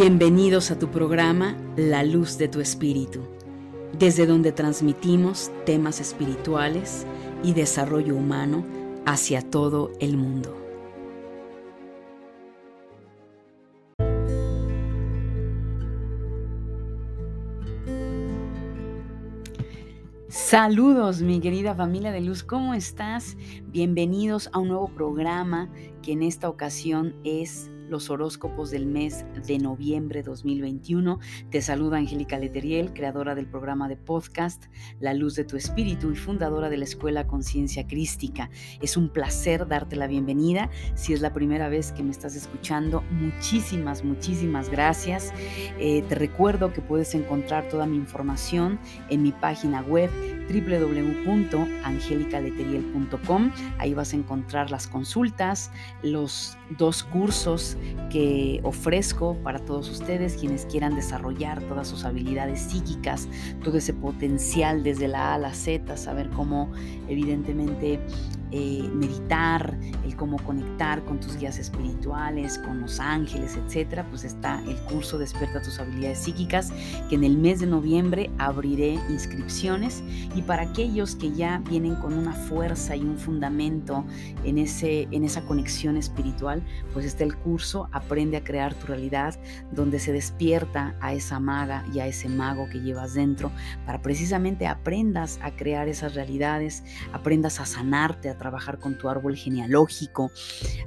Bienvenidos a tu programa La Luz de tu Espíritu, desde donde transmitimos temas espirituales y desarrollo humano hacia todo el mundo. Saludos mi querida familia de luz, ¿cómo estás? Bienvenidos a un nuevo programa que en esta ocasión es los horóscopos del mes de noviembre 2021. Te saluda Angélica Leteriel, creadora del programa de podcast La Luz de tu Espíritu y fundadora de la Escuela Conciencia Crística. Es un placer darte la bienvenida. Si es la primera vez que me estás escuchando, muchísimas, muchísimas gracias. Eh, te recuerdo que puedes encontrar toda mi información en mi página web www.angelicaleteriel.com. Ahí vas a encontrar las consultas, los dos cursos que ofrezco para todos ustedes, quienes quieran desarrollar todas sus habilidades psíquicas, todo ese potencial desde la A a la Z, saber cómo evidentemente eh, meditar, el cómo conectar con tus guías espirituales, con los ángeles, etcétera, pues está el curso Despierta tus habilidades psíquicas, que en el mes de noviembre abriré inscripciones. Y para aquellos que ya vienen con una fuerza y un fundamento en, ese, en esa conexión espiritual, pues está el curso Aprende a crear tu realidad, donde se despierta a esa maga y a ese mago que llevas dentro, para precisamente aprendas a crear esas realidades, aprendas a sanarte, trabajar con tu árbol genealógico,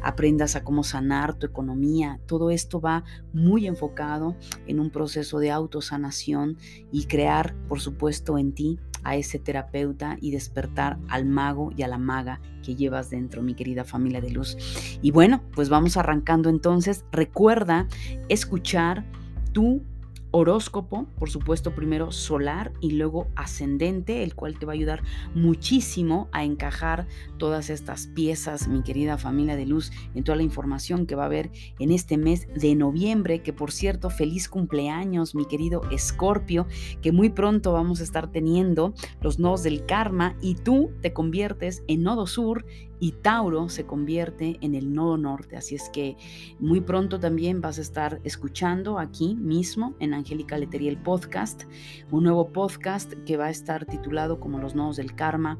aprendas a cómo sanar tu economía. Todo esto va muy enfocado en un proceso de autosanación y crear, por supuesto, en ti a ese terapeuta y despertar al mago y a la maga que llevas dentro, mi querida familia de luz. Y bueno, pues vamos arrancando entonces. Recuerda escuchar tu horóscopo, por supuesto primero solar y luego ascendente, el cual te va a ayudar muchísimo a encajar todas estas piezas, mi querida familia de luz, en toda la información que va a haber en este mes de noviembre, que por cierto, feliz cumpleaños, mi querido Escorpio, que muy pronto vamos a estar teniendo los nodos del karma y tú te conviertes en nodo sur y Tauro se convierte en el nodo norte. Así es que muy pronto también vas a estar escuchando aquí mismo en Angélica Letería el podcast, un nuevo podcast que va a estar titulado como Los nodos del karma.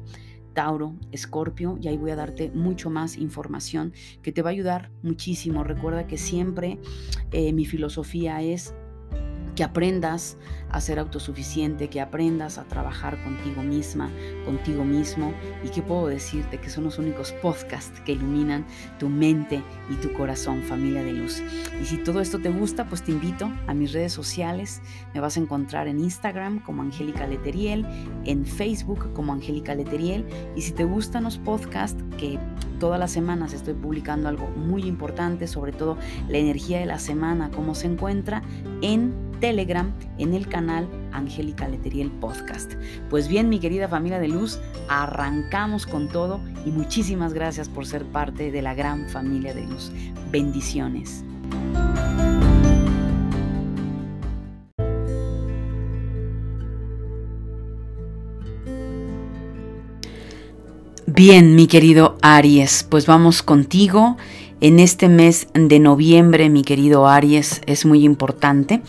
Tauro, Escorpio, y ahí voy a darte mucho más información que te va a ayudar muchísimo. Recuerda que siempre eh, mi filosofía es que aprendas a ser autosuficiente, que aprendas a trabajar contigo misma, contigo mismo y que puedo decirte que son los únicos podcasts que iluminan tu mente y tu corazón, familia de luz. Y si todo esto te gusta, pues te invito a mis redes sociales. Me vas a encontrar en Instagram como Angélica Leteriel, en Facebook como Angélica Leteriel y si te gustan los podcasts que todas las semanas estoy publicando algo muy importante, sobre todo la energía de la semana, cómo se encuentra en Telegram en el canal Angélica Leteriel Podcast. Pues bien, mi querida familia de luz, arrancamos con todo y muchísimas gracias por ser parte de la gran familia de luz. Bendiciones. Bien, mi querido Aries, pues vamos contigo. En este mes de noviembre, mi querido Aries, es muy importante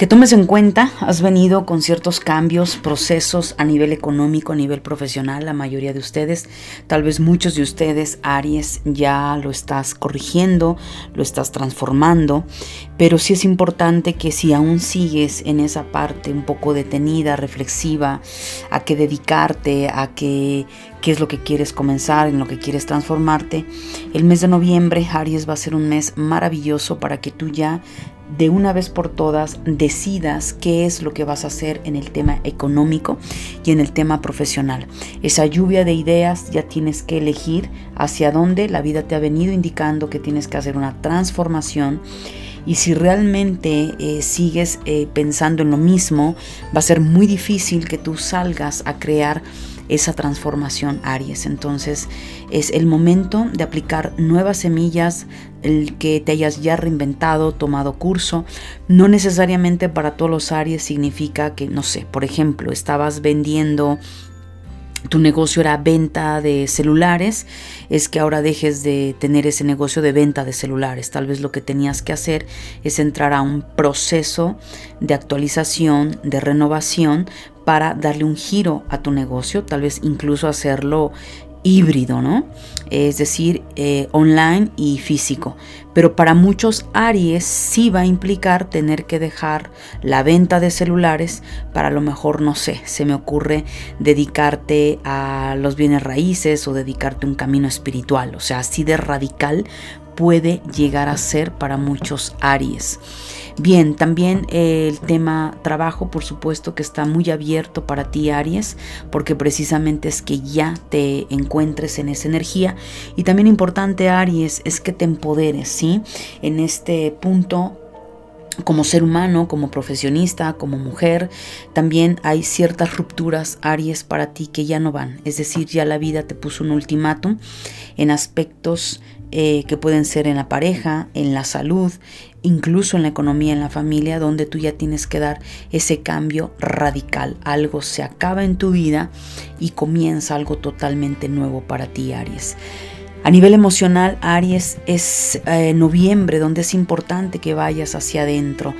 que tomes en cuenta, has venido con ciertos cambios, procesos a nivel económico, a nivel profesional, la mayoría de ustedes, tal vez muchos de ustedes, Aries, ya lo estás corrigiendo, lo estás transformando, pero sí es importante que si aún sigues en esa parte un poco detenida, reflexiva, a qué dedicarte, a qué, qué es lo que quieres comenzar, en lo que quieres transformarte, el mes de noviembre, Aries, va a ser un mes maravilloso para que tú ya de una vez por todas decidas qué es lo que vas a hacer en el tema económico y en el tema profesional. Esa lluvia de ideas ya tienes que elegir hacia dónde la vida te ha venido indicando que tienes que hacer una transformación. Y si realmente eh, sigues eh, pensando en lo mismo, va a ser muy difícil que tú salgas a crear esa transformación Aries. Entonces es el momento de aplicar nuevas semillas, el que te hayas ya reinventado, tomado curso. No necesariamente para todos los Aries significa que, no sé, por ejemplo, estabas vendiendo tu negocio era venta de celulares, es que ahora dejes de tener ese negocio de venta de celulares. Tal vez lo que tenías que hacer es entrar a un proceso de actualización, de renovación para darle un giro a tu negocio, tal vez incluso hacerlo híbrido, ¿no? Es decir, eh, online y físico. Pero para muchos Aries sí va a implicar tener que dejar la venta de celulares para a lo mejor, no sé, se me ocurre dedicarte a los bienes raíces o dedicarte un camino espiritual. O sea, así de radical puede llegar a ser para muchos Aries. Bien, también el tema trabajo, por supuesto que está muy abierto para ti, Aries, porque precisamente es que ya te encuentres en esa energía. Y también importante, Aries, es que te empoderes, ¿sí? En este punto como ser humano, como profesionista, como mujer, también hay ciertas rupturas, Aries, para ti que ya no van. Es decir, ya la vida te puso un ultimátum en aspectos eh, que pueden ser en la pareja, en la salud, incluso en la economía, en la familia, donde tú ya tienes que dar ese cambio radical. Algo se acaba en tu vida y comienza algo totalmente nuevo para ti, Aries. A nivel emocional, Aries es eh, noviembre, donde es importante que vayas hacia adentro,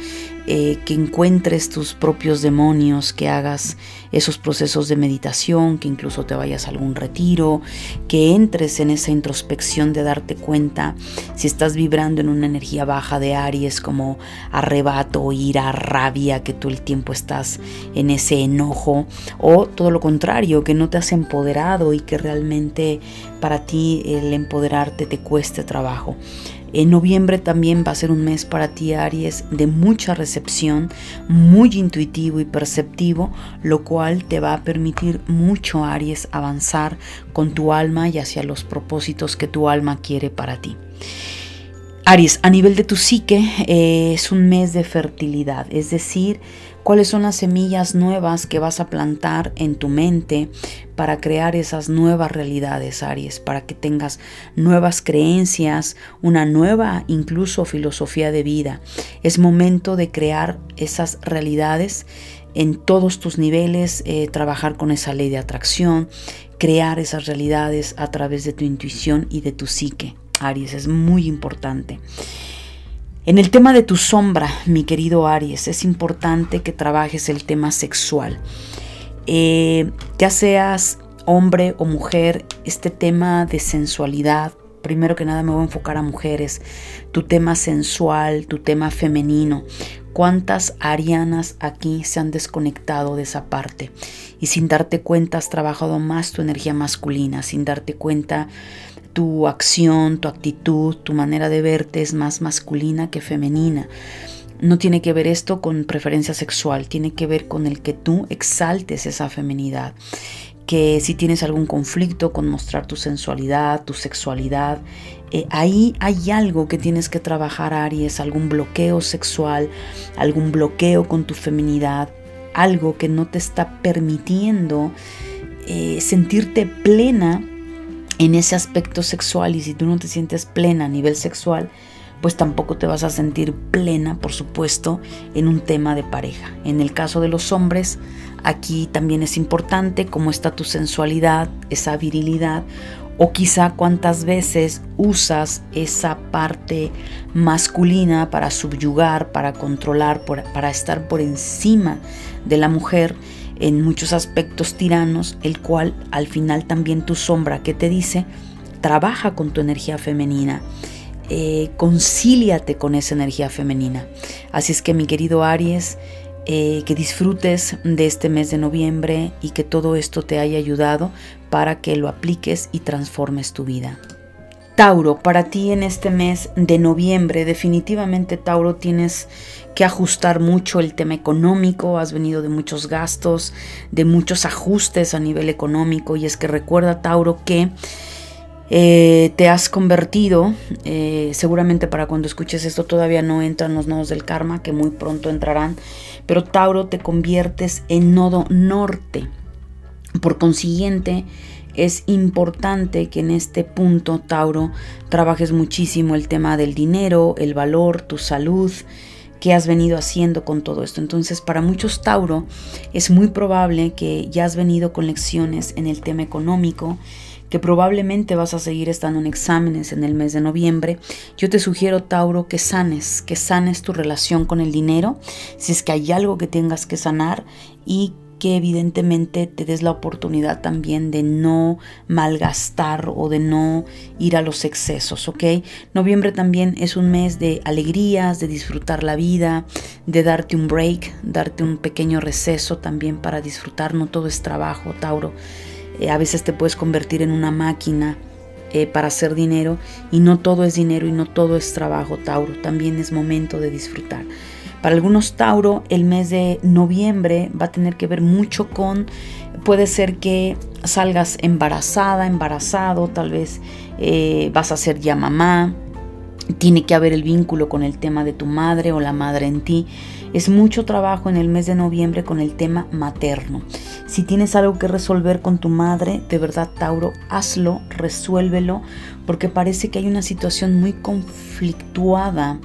eh, que encuentres tus propios demonios, que hagas esos procesos de meditación, que incluso te vayas a algún retiro, que entres en esa introspección de darte cuenta si estás vibrando en una energía baja de Aries como arrebato, ira, rabia, que tú el tiempo estás en ese enojo, o todo lo contrario, que no te has empoderado y que realmente para ti el empoderarte te cueste trabajo. En noviembre también va a ser un mes para ti, Aries, de mucha recepción, muy intuitivo y perceptivo, lo cual te va a permitir mucho, Aries, avanzar con tu alma y hacia los propósitos que tu alma quiere para ti. Aries, a nivel de tu psique, eh, es un mes de fertilidad, es decir, cuáles son las semillas nuevas que vas a plantar en tu mente para crear esas nuevas realidades, Aries, para que tengas nuevas creencias, una nueva incluso filosofía de vida. Es momento de crear esas realidades en todos tus niveles, eh, trabajar con esa ley de atracción, crear esas realidades a través de tu intuición y de tu psique. Aries, es muy importante. En el tema de tu sombra, mi querido Aries, es importante que trabajes el tema sexual. Eh, ya seas hombre o mujer, este tema de sensualidad, primero que nada me voy a enfocar a mujeres, tu tema sensual, tu tema femenino. ¿Cuántas arianas aquí se han desconectado de esa parte? Y sin darte cuenta has trabajado más tu energía masculina, sin darte cuenta tu acción, tu actitud, tu manera de verte es más masculina que femenina. No tiene que ver esto con preferencia sexual, tiene que ver con el que tú exaltes esa feminidad. Que si tienes algún conflicto con mostrar tu sensualidad, tu sexualidad, eh, ahí hay algo que tienes que trabajar, Aries, algún bloqueo sexual, algún bloqueo con tu feminidad, algo que no te está permitiendo eh, sentirte plena en ese aspecto sexual y si tú no te sientes plena a nivel sexual, pues tampoco te vas a sentir plena, por supuesto, en un tema de pareja. En el caso de los hombres, aquí también es importante cómo está tu sensualidad, esa virilidad, o quizá cuántas veces usas esa parte masculina para subyugar, para controlar, para estar por encima de la mujer en muchos aspectos tiranos, el cual al final también tu sombra que te dice, trabaja con tu energía femenina, eh, concíliate con esa energía femenina. Así es que mi querido Aries, eh, que disfrutes de este mes de noviembre y que todo esto te haya ayudado para que lo apliques y transformes tu vida. Tauro, para ti en este mes de noviembre, definitivamente Tauro tienes que ajustar mucho el tema económico, has venido de muchos gastos, de muchos ajustes a nivel económico y es que recuerda Tauro que eh, te has convertido, eh, seguramente para cuando escuches esto todavía no entran los nodos del karma, que muy pronto entrarán, pero Tauro te conviertes en nodo norte. Por consiguiente, es importante que en este punto, Tauro, trabajes muchísimo el tema del dinero, el valor, tu salud, qué has venido haciendo con todo esto. Entonces, para muchos Tauro es muy probable que ya has venido con lecciones en el tema económico, que probablemente vas a seguir estando en exámenes en el mes de noviembre, yo te sugiero, Tauro, que sanes, que sanes tu relación con el dinero, si es que hay algo que tengas que sanar y que evidentemente te des la oportunidad también de no malgastar o de no ir a los excesos, ¿ok? Noviembre también es un mes de alegrías, de disfrutar la vida, de darte un break, darte un pequeño receso también para disfrutar, no todo es trabajo, Tauro. Eh, a veces te puedes convertir en una máquina eh, para hacer dinero y no todo es dinero y no todo es trabajo, Tauro. También es momento de disfrutar. Para algunos Tauro, el mes de noviembre va a tener que ver mucho con, puede ser que salgas embarazada, embarazado, tal vez eh, vas a ser ya mamá, tiene que haber el vínculo con el tema de tu madre o la madre en ti. Es mucho trabajo en el mes de noviembre con el tema materno. Si tienes algo que resolver con tu madre, de verdad Tauro, hazlo, resuélvelo, porque parece que hay una situación muy conflictuada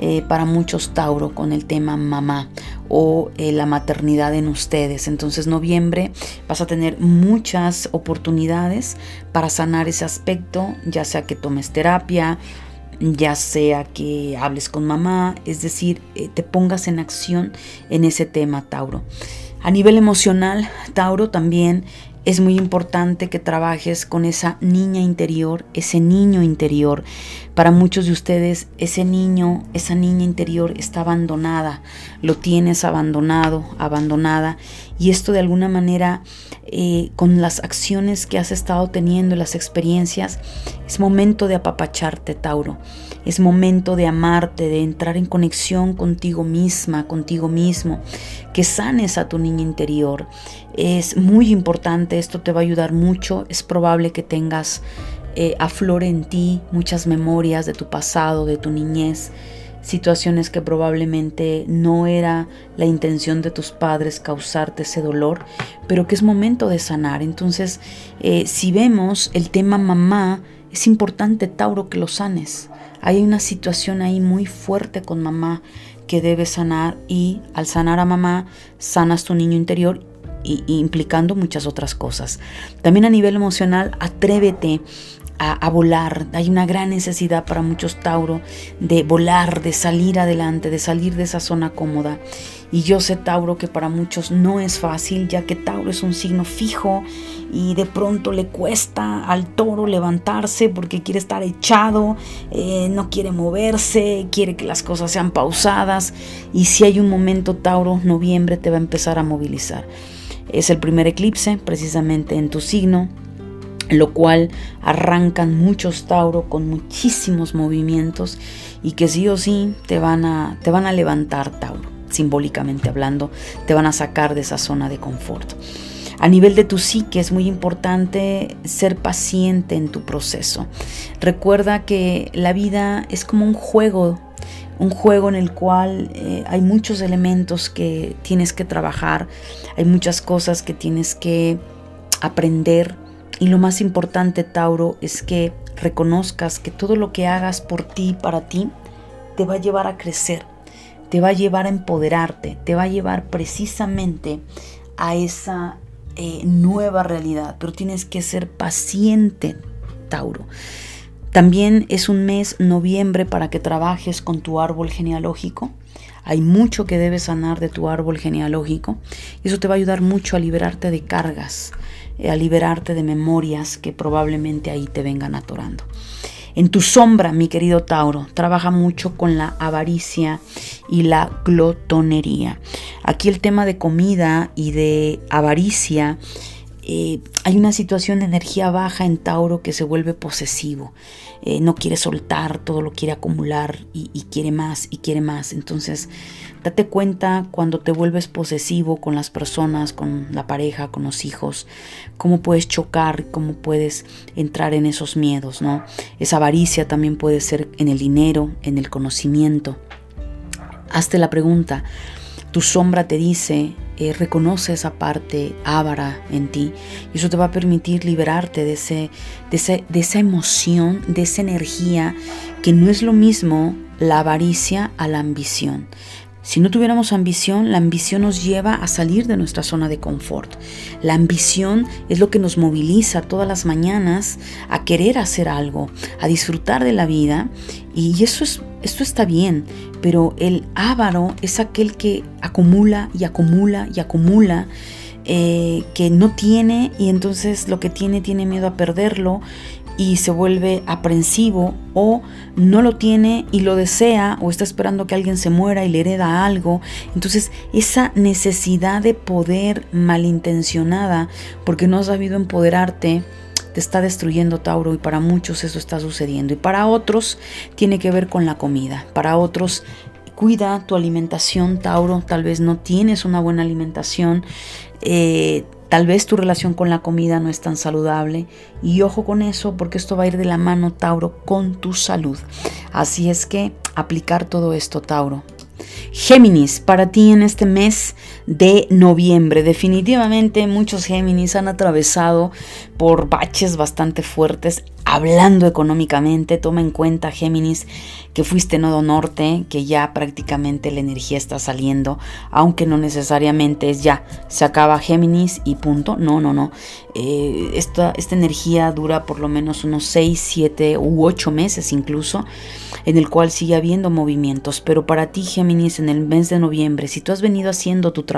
eh, para muchos Tauro con el tema mamá o eh, la maternidad en ustedes. Entonces noviembre vas a tener muchas oportunidades para sanar ese aspecto, ya sea que tomes terapia, ya sea que hables con mamá, es decir, eh, te pongas en acción en ese tema, Tauro. A nivel emocional, Tauro también es muy importante que trabajes con esa niña interior, ese niño interior. Para muchos de ustedes, ese niño, esa niña interior está abandonada, lo tienes abandonado, abandonada. Y esto de alguna manera, eh, con las acciones que has estado teniendo, las experiencias, es momento de apapacharte, Tauro. Es momento de amarte, de entrar en conexión contigo misma, contigo mismo, que sanes a tu niña interior. Es muy importante, esto te va a ayudar mucho. Es probable que tengas eh, aflore en ti muchas memorias de tu pasado, de tu niñez, situaciones que probablemente no era la intención de tus padres causarte ese dolor, pero que es momento de sanar. Entonces, eh, si vemos el tema mamá, es importante, Tauro, que lo sanes. Hay una situación ahí muy fuerte con mamá que debes sanar y al sanar a mamá sanas tu niño interior y, implicando muchas otras cosas. También a nivel emocional, atrévete a, volar. Hay una gran necesidad para muchos Tauro de volar, de salir adelante, de salir de esa zona cómoda. Y yo sé, Tauro, que para muchos no es fácil, ya que Tauro es un signo fijo y de pronto le cuesta al toro levantarse porque quiere estar echado, eh, no quiere moverse, quiere que las cosas sean pausadas. Y si hay un momento, Tauro, noviembre te va a empezar a movilizar. Es el primer eclipse precisamente en tu signo, lo cual arrancan muchos Tauro con muchísimos movimientos y que sí o sí te van a, te van a levantar Tauro, simbólicamente hablando, te van a sacar de esa zona de confort. A nivel de tu psique es muy importante ser paciente en tu proceso. Recuerda que la vida es como un juego, un juego en el cual eh, hay muchos elementos que tienes que trabajar, hay muchas cosas que tienes que aprender y lo más importante, Tauro, es que reconozcas que todo lo que hagas por ti, para ti, te va a llevar a crecer, te va a llevar a empoderarte, te va a llevar precisamente a esa eh, nueva realidad. Pero tienes que ser paciente, Tauro. También es un mes noviembre para que trabajes con tu árbol genealógico. Hay mucho que debes sanar de tu árbol genealógico eso te va a ayudar mucho a liberarte de cargas, a liberarte de memorias que probablemente ahí te vengan atorando. En tu sombra, mi querido Tauro, trabaja mucho con la avaricia y la glotonería. Aquí el tema de comida y de avaricia eh, hay una situación de energía baja en Tauro que se vuelve posesivo. Eh, no quiere soltar, todo lo quiere acumular y, quiere más y quiere más. Entonces, date cuenta cuando te vuelves posesivo con las personas, con la pareja, con los hijos, cómo puedes chocar, cómo puedes entrar en esos miedos, ¿no? Esa avaricia también puede ser en el dinero, en el conocimiento. Hazte la pregunta, tu sombra te dice, eh, reconoce esa parte ávara en ti y eso te va a permitir liberarte de, ese, de, de esa emoción, de esa energía que no es lo mismo la avaricia a la ambición. Si no tuviéramos ambición, la ambición nos lleva a salir de nuestra zona de confort. La ambición es lo que nos moviliza todas las mañanas a querer hacer algo, a disfrutar de la vida y eso es esto está bien, pero el avaro es aquel que acumula y acumula y acumula, eh, que no tiene y entonces lo que tiene tiene miedo a perderlo y se vuelve aprensivo o no lo tiene y lo desea o está esperando que alguien se muera y le hereda algo. Entonces esa necesidad de poder malintencionada porque no has sabido empoderarte te está destruyendo Tauro y para muchos eso está sucediendo y para otros tiene que ver con la comida. Para otros cuida tu alimentación Tauro, tal vez no tienes una buena alimentación. Eh, Tal vez tu relación con la comida no es tan saludable y ojo con eso porque esto va a ir de la mano, Tauro, con tu salud. Así es que aplicar todo esto, Tauro. Géminis, para ti en este mes de noviembre, definitivamente muchos Géminis han atravesado por baches bastante fuertes hablando económicamente. Toma en cuenta, Géminis, que fuiste nodo norte, que ya prácticamente la energía está saliendo, aunque no necesariamente es ya, se acaba Géminis y punto. No, no, no. Eh, esta, esta energía dura por lo menos unos 6, 7 u 8 meses incluso, en el cual sigue habiendo movimientos. Pero para ti, Géminis, en el mes de noviembre, si tú has venido haciendo tu trabajo,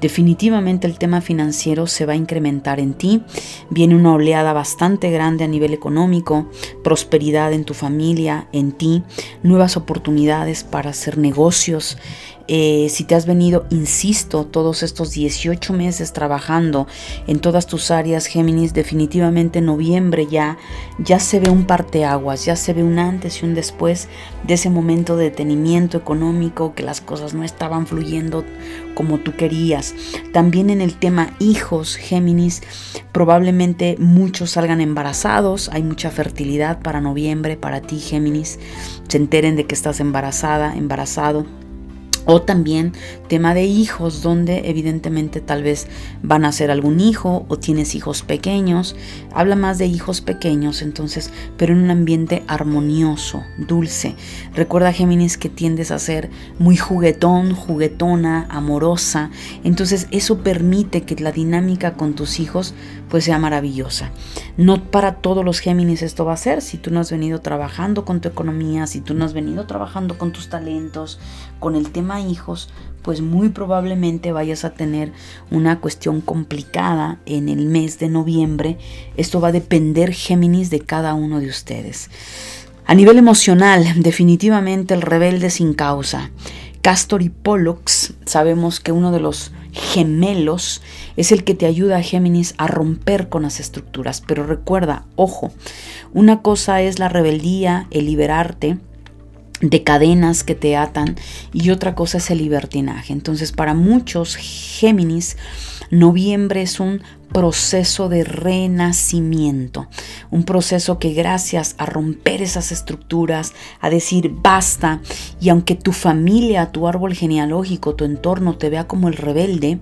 definitivamente el tema financiero se va a incrementar en ti. Viene una oleada bastante grande a nivel económico, prosperidad en tu familia, en ti nuevas oportunidades para hacer negocios. Eh, si te has venido, insisto, todos estos 18 meses trabajando en todas tus áreas, Géminis, definitivamente en noviembre ya, ya se ve un parteaguas, ya se ve un antes y un después de ese momento de detenimiento económico, que las cosas no estaban fluyendo como tú querías. También en el tema hijos, Géminis, probablemente muchos salgan embarazados, hay mucha fertilidad para noviembre, para ti, Géminis, se enteren de que estás embarazada, embarazado o también tema de hijos, donde evidentemente tal vez van a ser algún hijo o tienes hijos pequeños. Habla más de hijos pequeños, entonces, pero en un ambiente armonioso, dulce. Recuerda, Géminis, que tiendes a ser muy juguetón, juguetona, amorosa. Entonces, eso permite que la dinámica con tus hijos pues sea maravillosa. No para todos los Géminis esto va a ser. Si tú no has venido trabajando con tu economía, si tú no has venido trabajando con tus talentos, con el tema hijos, pues muy probablemente vayas a tener una cuestión complicada en el mes de noviembre. Esto va a depender, Géminis, de cada uno de ustedes. A nivel emocional, definitivamente el rebelde sin causa. Castor y Pollux, sabemos que uno de los gemelos es el que te ayuda a Géminis a romper con las estructuras. Pero recuerda, ojo, una cosa es la rebeldía, el liberarte de cadenas que te atan y otra cosa es el libertinaje. Entonces para muchos Géminis, noviembre es un proceso de renacimiento, un proceso que gracias a romper esas estructuras, a decir basta, y aunque tu familia, tu árbol genealógico, tu entorno te vea como el rebelde,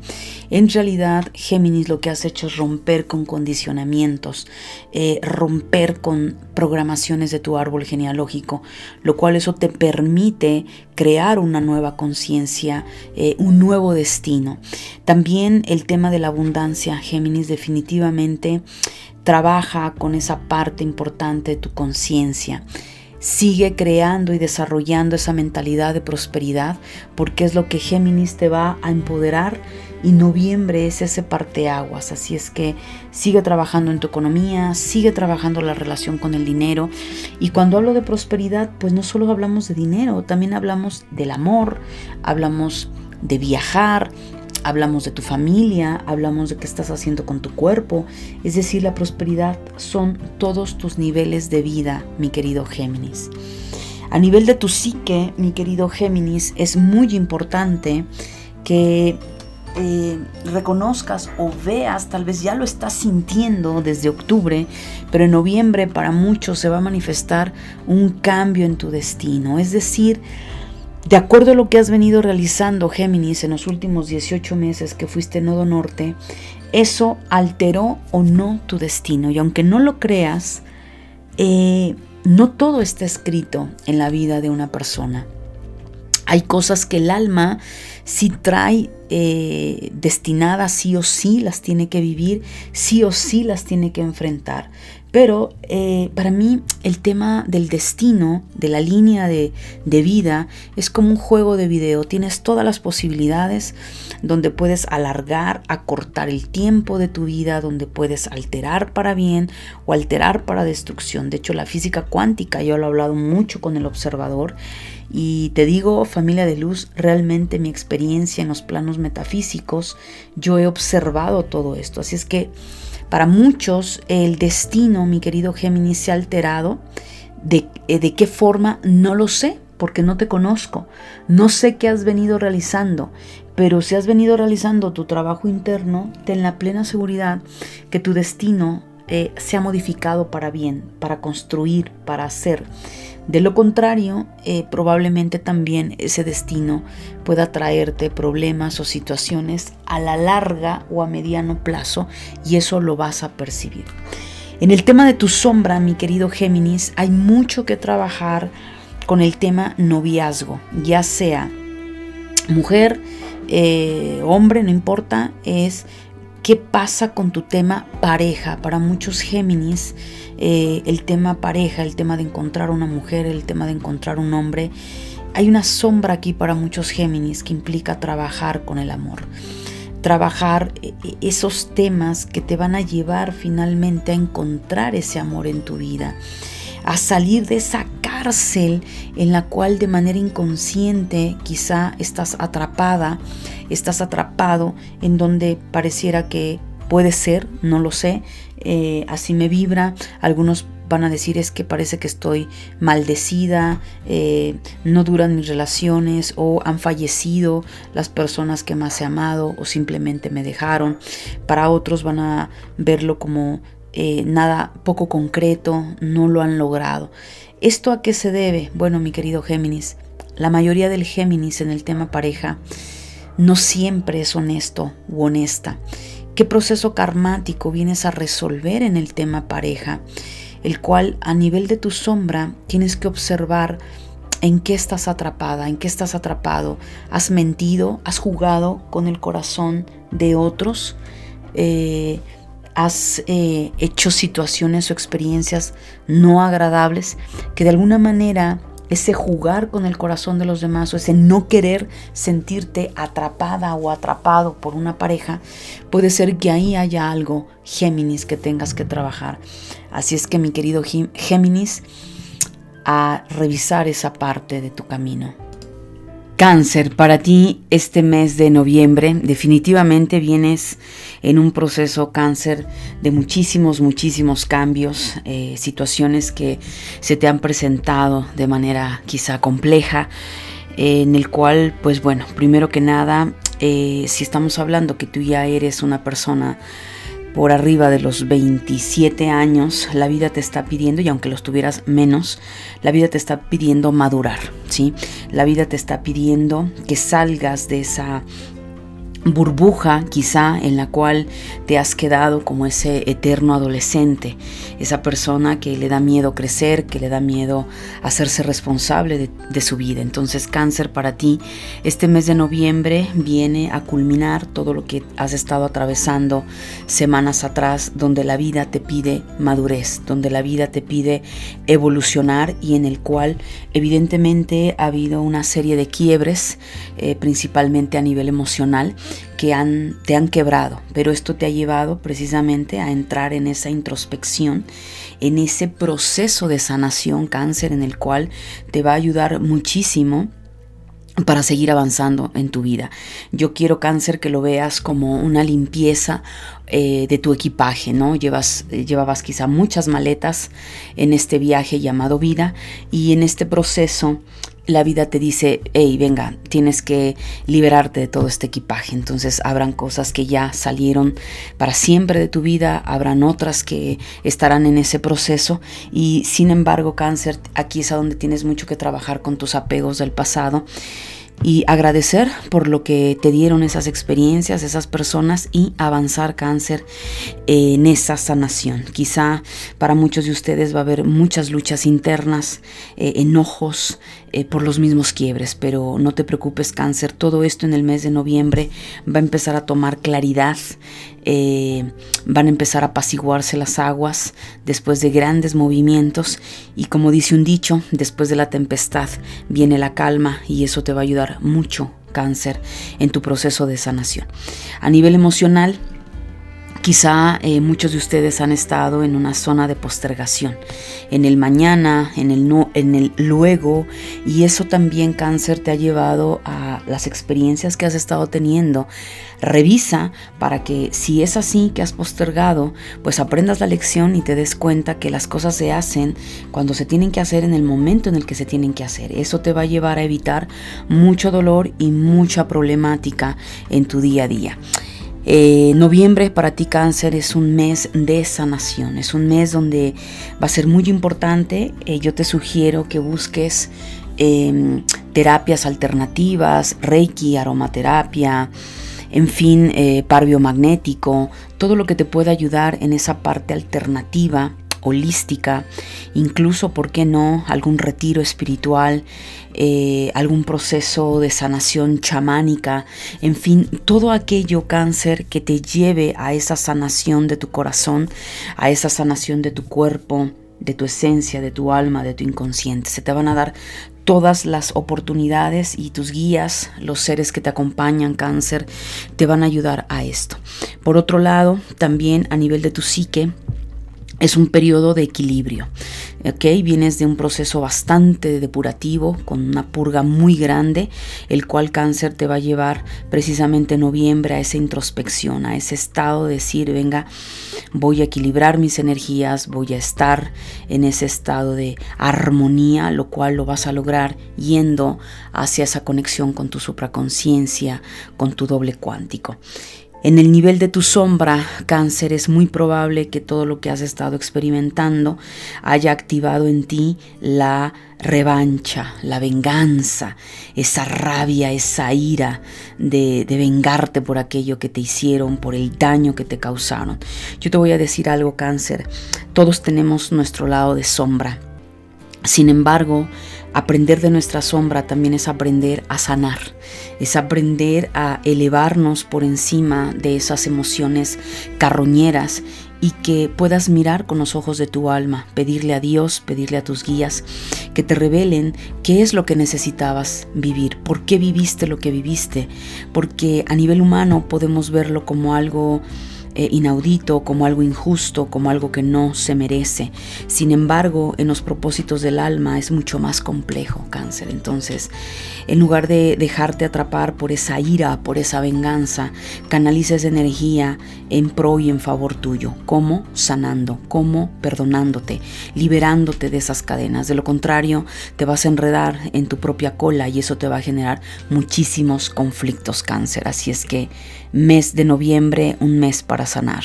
en realidad Géminis lo que has hecho es romper con condicionamientos, eh, romper con programaciones de tu árbol genealógico, lo cual eso te permite crear una nueva conciencia, eh, un nuevo destino. También el tema de la abundancia, Géminis definitivamente trabaja con esa parte importante de tu conciencia. Sigue creando y desarrollando esa mentalidad de prosperidad porque es lo que Géminis te va a empoderar y noviembre es ese parteaguas. Así es que sigue trabajando en tu economía, sigue trabajando la relación con el dinero. Y cuando hablo de prosperidad, pues no solo hablamos de dinero, también hablamos del amor, hablamos de viajar, hablamos de tu familia, hablamos de qué estás haciendo con tu cuerpo. Es decir, la prosperidad son todos tus niveles de vida, mi querido Géminis. A nivel de tu psique, mi querido Géminis, es muy importante que eh, reconozcas o veas, tal vez ya lo estás sintiendo desde octubre, pero en noviembre para muchos se va a manifestar un cambio en tu destino. Es decir, De acuerdo a lo que has venido realizando, Géminis, en los últimos 18 meses que fuiste nodo norte, eso alteró o no tu destino. Y aunque no lo creas, eh, no todo está escrito en la vida de una persona. Hay cosas que el alma sí trae eh, destinadas, sí o sí las tiene que vivir, sí o sí las tiene que enfrentar. Pero eh, para mí el tema del destino, de la línea de, de, vida, es como un juego de video. Tienes todas las posibilidades donde puedes alargar, acortar el tiempo de tu vida, donde puedes alterar para bien o alterar para destrucción. De hecho, la física cuántica, yo lo he hablado mucho con el observador, y te digo, familia de luz, realmente mi experiencia en los planos metafísicos, yo he observado todo esto. Así es que para muchos el destino, mi querido Géminis, se ha alterado. De, eh, de qué forma? No lo sé, porque no te conozco. No sé qué has venido realizando, pero si has venido realizando tu trabajo interno, ten la plena seguridad que tu destino eh, se ha modificado para bien, para construir, para hacer. De lo contrario, eh, probablemente también ese destino pueda traerte problemas o situaciones a la larga o a mediano plazo y eso lo vas a percibir. En el tema de tu sombra, mi querido Géminis, hay mucho que trabajar con el tema noviazgo, ya sea mujer, eh, hombre, no importa, es qué pasa con tu tema pareja. Para muchos Géminis, eh, el tema pareja, el tema de encontrar una mujer, el tema de encontrar un hombre. Hay una sombra aquí para muchos Géminis que implica trabajar con el amor. Trabajar eh, eh, esos temas que te van a llevar finalmente a encontrar ese amor en tu vida, a salir de esa cárcel en la cual de manera inconsciente quizá estás atrapada, estás atrapado en donde pareciera que puede ser, no lo sé, eh, así me vibra. Algunos van a decir es que parece que estoy maldecida, eh, no duran mis relaciones o han fallecido las personas que más he amado o simplemente me dejaron. Para otros van a verlo como eh, nada poco concreto, no lo han logrado. ¿Esto a qué se debe? Bueno, mi querido Géminis, la mayoría del Géminis en el tema pareja no siempre es honesto u honesta. ¿Qué proceso karmático vienes a resolver en el tema pareja? El cual a nivel de tu sombra tienes que observar en qué estás atrapada, en qué estás atrapado. ¿Has mentido? ¿Has jugado con el corazón de otros? Eh, ¿Has eh, hecho situaciones o experiencias no agradables que de alguna manera ese jugar con el corazón de los demás o ese no querer sentirte atrapada o atrapado por una pareja, puede ser que ahí haya algo, Géminis, que tengas que trabajar. Así es que mi querido Géminis, a revisar esa parte de tu camino. Cáncer, para ti este mes de noviembre definitivamente vienes en un proceso cáncer de muchísimos, muchísimos cambios, eh, situaciones que se te han presentado de manera quizá compleja, en el cual, pues bueno, primero que nada, eh, si estamos hablando que tú ya eres una persona por arriba de los 27 años, la vida te está pidiendo, y aunque los tuvieras menos, la vida te está pidiendo madurar, ¿sí? La vida te está pidiendo que salgas de esa burbuja quizá en la cual te has quedado como ese eterno adolescente, esa persona que le da miedo crecer, que le da miedo hacerse responsable de, su vida. Entonces cáncer para ti, este mes de noviembre viene a culminar todo lo que has estado atravesando semanas atrás, donde la vida te pide madurez, donde la vida te pide evolucionar y en el cual evidentemente ha habido una serie de quiebres, eh, principalmente a nivel emocional, que te han quebrado, pero esto te ha llevado precisamente a entrar en esa introspección, en ese proceso de sanación cáncer en el cual te va a ayudar muchísimo para seguir avanzando en tu vida. Yo quiero cáncer que lo veas como una limpieza eh, de tu equipaje, ¿no? Llevas, llevabas quizá muchas maletas en este viaje llamado vida y en este proceso la vida te dice, hey, venga, tienes que liberarte de todo este equipaje. Entonces habrán cosas que ya salieron para siempre de tu vida, habrán otras que estarán en ese proceso y sin embargo cáncer, aquí es a donde tienes mucho que trabajar con tus apegos del pasado y agradecer por lo que te dieron esas experiencias, esas personas y avanzar cáncer en esa sanación. Quizá para muchos de ustedes va a haber muchas luchas internas, eh, enojos eh, por los mismos quiebres, pero no te preocupes cáncer, todo esto en el mes de noviembre va a empezar a tomar claridad, eh, van a empezar a apaciguarse las aguas después de grandes movimientos y como dice un dicho, después de la tempestad viene la calma y eso te va a ayudar mucho cáncer en tu proceso de sanación. A nivel emocional, Quizá eh, muchos de ustedes han estado en una zona de postergación, en el mañana, en el, no, en el luego, y eso también cáncer te ha llevado a las experiencias que has estado teniendo. Revisa para que si es así que has postergado, pues aprendas la lección y te des cuenta que las cosas se hacen cuando se tienen que hacer en el momento en el que se tienen que hacer. Eso te va a llevar a evitar mucho dolor y mucha problemática en tu día a día. Eh, noviembre para ti cáncer es un mes de sanación, es un mes donde va a ser muy importante. Eh, yo te sugiero que busques em, terapias alternativas, reiki, aromaterapia, en fin, eh, par biomagnético, todo lo que te pueda ayudar en esa parte alternativa holística, incluso, ¿por qué no?, algún retiro espiritual, eh, algún proceso de sanación chamánica, en fin, todo aquello cáncer que te lleve a esa sanación de tu corazón, a esa sanación de tu cuerpo, de tu esencia, de tu alma, de tu inconsciente. Se te van a dar todas las oportunidades y tus guías, los seres que te acompañan, cáncer, te van a ayudar a esto. Por otro lado, también a nivel de tu psique, es un periodo de equilibrio. ¿ok? Vienes de un proceso bastante depurativo, con una purga muy grande, el cual cáncer te va a llevar precisamente en noviembre a esa introspección, a ese estado de decir, venga, voy a equilibrar mis energías, voy a estar en ese estado de armonía, lo cual lo vas a lograr yendo hacia esa conexión con tu supraconciencia, con tu doble cuántico. En el nivel de tu sombra, cáncer, es muy probable que todo lo que has estado experimentando haya activado en ti la revancha, la venganza, esa rabia, esa ira de, vengarte por aquello que te hicieron, por el daño que te causaron. Yo te voy a decir algo, cáncer, todos tenemos nuestro lado de sombra. Sin embargo, Aprender de nuestra sombra también es aprender a sanar, es aprender a elevarnos por encima de esas emociones carroñeras y que puedas mirar con los ojos de tu alma, pedirle a Dios, pedirle a tus guías que te revelen qué es lo que necesitabas vivir, por qué viviste lo que viviste, porque a nivel humano podemos verlo como algo eh, inaudito, como algo injusto, como algo que no se merece. Sin embargo, en los propósitos del alma es mucho más complejo, cáncer. Entonces, en lugar de dejarte atrapar por esa ira, por esa venganza, canaliza esa energía en pro y en favor tuyo. ¿Cómo? Sanando, ¿cómo? Perdonándote, liberándote de esas cadenas. De lo contrario, te vas a enredar en tu propia cola y eso te va a generar muchísimos conflictos, cáncer. Así es que mes de noviembre, un mes para sanar.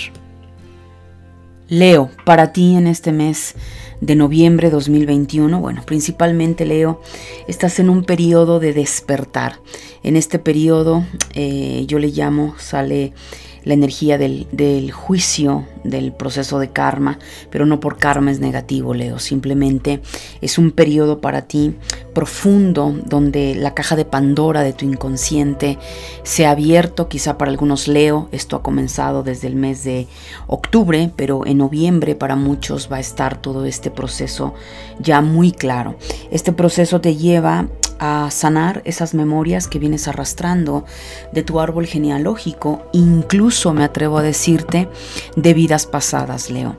Leo, para ti en este mes de noviembre 2021, bueno, principalmente Leo, estás en un periodo de despertar. En este periodo eh, yo le llamo, sale la energía del, del, juicio, del proceso de karma, pero no por karma es negativo, Leo, simplemente es un periodo para ti profundo donde la caja de Pandora de tu inconsciente se ha abierto, quizá para algunos Leo, esto ha comenzado desde el mes de octubre, pero en noviembre para muchos va a estar todo este proceso ya muy claro. Este proceso te lleva a sanar esas memorias que vienes arrastrando de tu árbol genealógico, incluso me atrevo a decirte de vidas pasadas, Leo.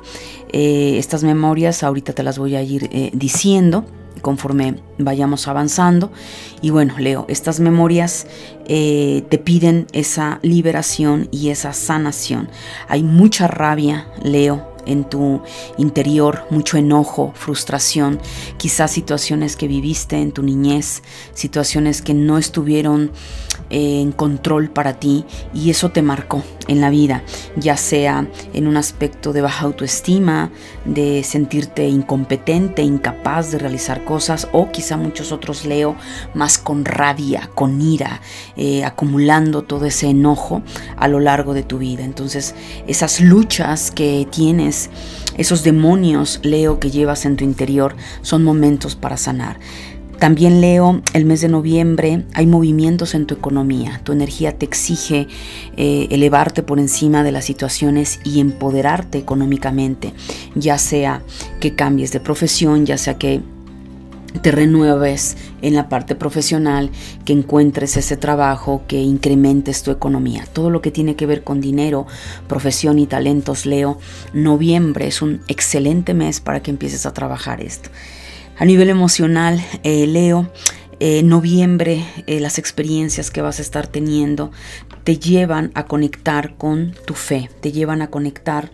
Eh, estas memorias ahorita te las voy a ir eh, diciendo conforme vayamos avanzando. Y bueno, Leo, estas memorias eh, te piden esa liberación y esa sanación. Hay mucha rabia, Leo, en tu interior, mucho enojo, frustración, quizás situaciones que viviste en tu niñez, situaciones que no estuvieron eh, en control para ti y eso te marcó en la vida, ya sea en un aspecto de baja autoestima, de sentirte incompetente, incapaz de realizar cosas o quizá muchos otros leo más con rabia, con ira, eh, acumulando todo ese enojo a lo largo de tu vida. Entonces esas luchas que tienes, esos demonios leo que llevas en tu interior son momentos para sanar. También leo el mes de noviembre, hay movimientos en tu economía, tu energía te exige eh, elevarte por encima de las situaciones y empoderarte económicamente, ya sea que cambies de profesión, ya sea que te renueves en la parte profesional, que encuentres ese trabajo, que incrementes tu economía. Todo lo que tiene que ver con dinero, profesión y talentos, Leo, noviembre es un excelente mes para que empieces a trabajar esto. A nivel emocional, eh, Leo, eh, noviembre, eh, las experiencias que vas a estar teniendo te llevan a conectar con tu fe, te llevan a conectar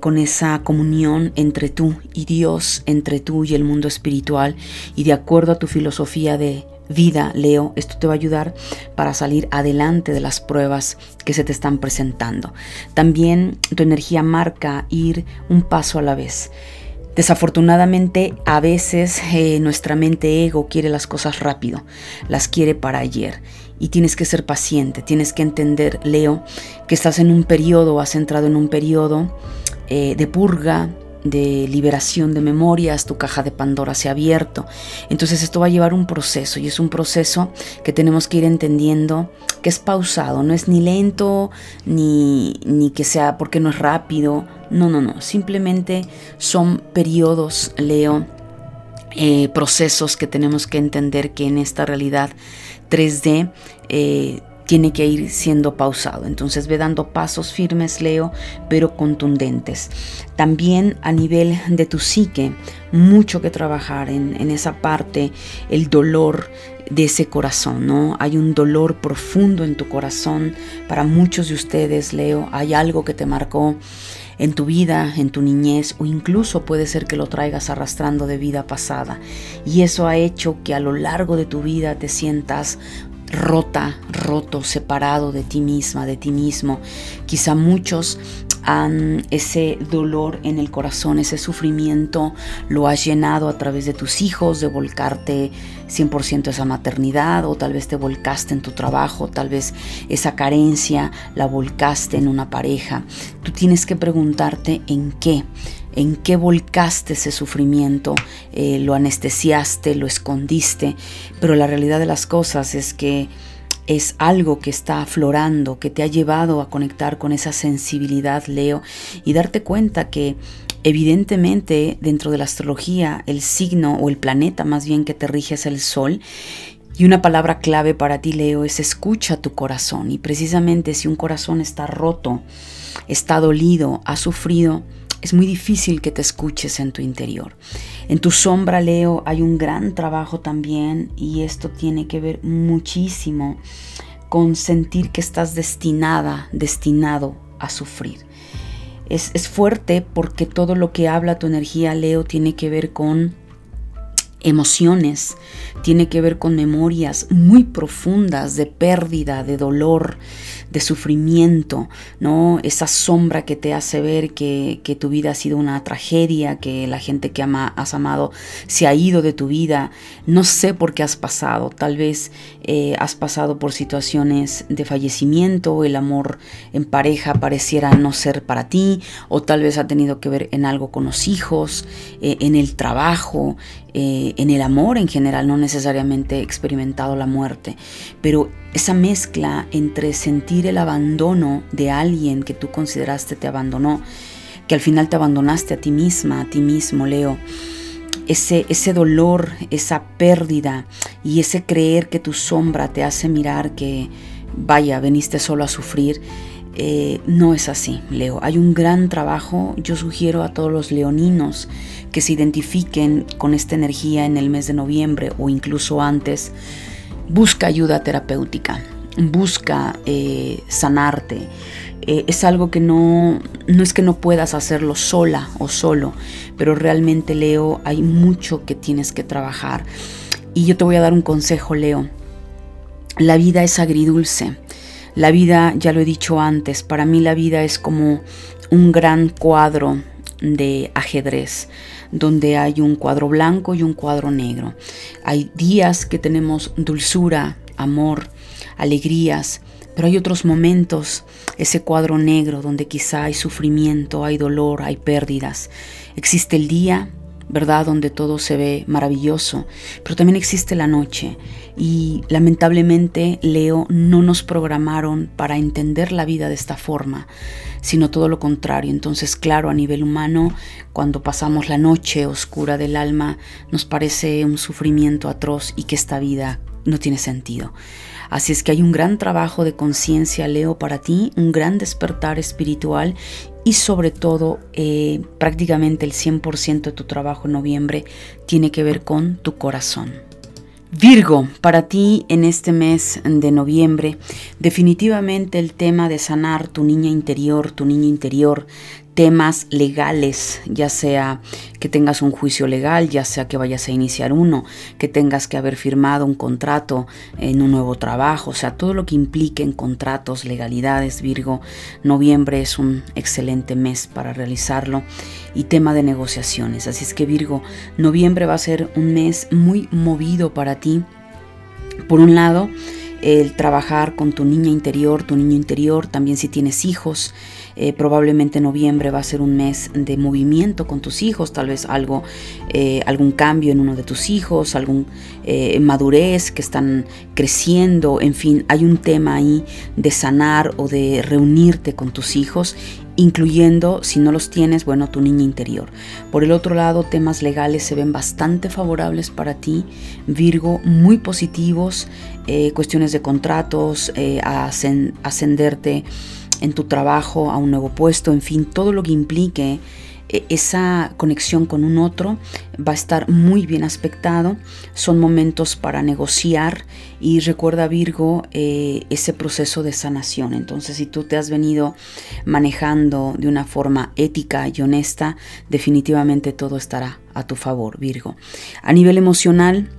con esa comunión entre tú y Dios, entre tú y el mundo espiritual. Y de acuerdo a tu filosofía de vida, Leo, esto te va a ayudar para salir adelante de las pruebas que se te están presentando. También tu energía marca ir un paso a la vez. Desafortunadamente, a veces eh, nuestra mente ego quiere las cosas rápido, las quiere para ayer. Y tienes que ser paciente, tienes que entender, Leo, que estás en un periodo, has entrado en un periodo eh, de purga, de liberación de memorias, tu caja de Pandora se ha abierto. Entonces esto va a llevar un proceso y es un proceso que tenemos que ir entendiendo que es pausado, no es ni lento ni, ni que sea porque no es rápido, no, no, no, simplemente son periodos, Leo, eh, procesos que tenemos que entender que en esta realidad 3D eh, tiene que ir siendo pausado. Entonces ve dando pasos firmes, Leo, pero contundentes. También a nivel de tu psique, mucho que trabajar en, en esa parte, el dolor de ese corazón, ¿no? Hay un dolor profundo en tu corazón. Para muchos de ustedes, Leo, hay algo que te marcó en tu vida, en tu niñez o incluso puede ser que lo traigas arrastrando de vida pasada. Y eso ha hecho que a lo largo de tu vida te sientas rota, roto, separado de ti misma, de ti mismo. Quizá muchos han ese dolor en el corazón, ese sufrimiento lo has llenado a través de tus hijos, de volcarte 100% esa maternidad o tal vez te volcaste en tu trabajo, tal vez esa carencia la volcaste en una pareja. Tú tienes que preguntarte en qué en qué volcaste ese sufrimiento, eh, lo anestesiaste, lo escondiste, pero la realidad de las cosas es que es algo que está aflorando, que te ha llevado a conectar con esa sensibilidad, Leo, y darte cuenta que evidentemente dentro de la astrología el signo o el planeta más bien que te rige es el sol. Y una palabra clave para ti, Leo, es escucha tu corazón. Y precisamente si un corazón está roto, está dolido, ha sufrido, es muy difícil que te escuches en tu interior. En tu sombra, Leo, hay un gran trabajo también y esto tiene que ver muchísimo con sentir que estás destinada, destinado a sufrir. Es, es fuerte porque todo lo que habla tu energía, Leo, tiene que ver con emociones, tiene que ver con memorias muy profundas de pérdida, de dolor, de sufrimiento, ¿no? Esa sombra que te hace ver que, que, tu vida ha sido una tragedia, que la gente que ama, has amado se ha ido de tu vida. No sé por qué has pasado, tal vez eh, has pasado por situaciones de fallecimiento, el amor en pareja pareciera no ser para ti, o tal vez ha tenido que ver en algo con los hijos, eh, en el trabajo, eh, en el amor en general, no necesariamente he experimentado la muerte, pero esa mezcla entre sentir el abandono de alguien que tú consideraste te abandonó, que al final te abandonaste a ti misma, a ti mismo, Leo, ese, ese dolor, esa pérdida y ese creer que tu sombra te hace mirar que, vaya, veniste solo a sufrir, eh, no es así, Leo. Hay un gran trabajo. Yo sugiero a todos los leoninos que se identifiquen con esta energía en el mes de noviembre o incluso antes. Busca ayuda terapéutica, busca eh, sanarte. eh, es algo que no, no es que no puedas hacerlo sola o solo, pero realmente Leo, hay mucho que tienes que trabajar. Y yo te voy a dar un consejo, Leo. La vida es agridulce. La vida, ya lo he dicho antes, para mí la vida es como un gran cuadro de ajedrez, donde hay un cuadro blanco y un cuadro negro. Hay días que tenemos dulzura, amor, alegrías, pero hay otros momentos, ese cuadro negro donde quizá hay sufrimiento, hay dolor, hay pérdidas. Existe el día, ¿verdad? Donde todo se ve maravilloso, pero también existe la noche. Y lamentablemente, Leo, no nos programaron para entender la vida de esta forma, sino todo lo contrario. Entonces, claro, a nivel humano, cuando pasamos la noche oscura del alma, nos parece un sufrimiento atroz y que esta vida no tiene sentido. Así es que hay un gran trabajo de conciencia, Leo, para ti, un gran despertar espiritual y sobre todo eh, prácticamente el 100% de tu trabajo en noviembre tiene que ver con tu corazón. Virgo, para ti en este mes de noviembre, definitivamente el tema de sanar tu niña interior, tu niño interior, temas legales, ya sea que tengas un juicio legal, ya sea que vayas a iniciar uno, que tengas que haber firmado un contrato en un nuevo trabajo, o sea, todo lo que implique en contratos, legalidades, Virgo, noviembre es un excelente mes para realizarlo y tema de negociaciones. Así es que Virgo, noviembre va a ser un mes muy movido para ti. Por un lado, el trabajar con tu niña interior, tu niño interior, también si tienes hijos, eh, probablemente noviembre va a ser un mes de movimiento con tus hijos, tal vez algo, eh, algún cambio en uno de tus hijos, algún eh, madurez que están creciendo, en fin, hay un tema ahí de sanar o de reunirte con tus hijos incluyendo, si no los tienes, bueno, tu niña interior. Por el otro lado, temas legales se ven bastante favorables para ti, Virgo, muy positivos, cuestiones de contratos, ascenderte en tu trabajo, a un nuevo puesto, en fin, todo lo que implique eh, esa conexión con un otro va a estar muy bien aspectado. Son momentos para negociar y recuerda Virgo eh, ese proceso de sanación. Entonces si tú te has venido manejando de una forma ética y honesta, definitivamente todo estará a tu favor Virgo. A nivel emocional,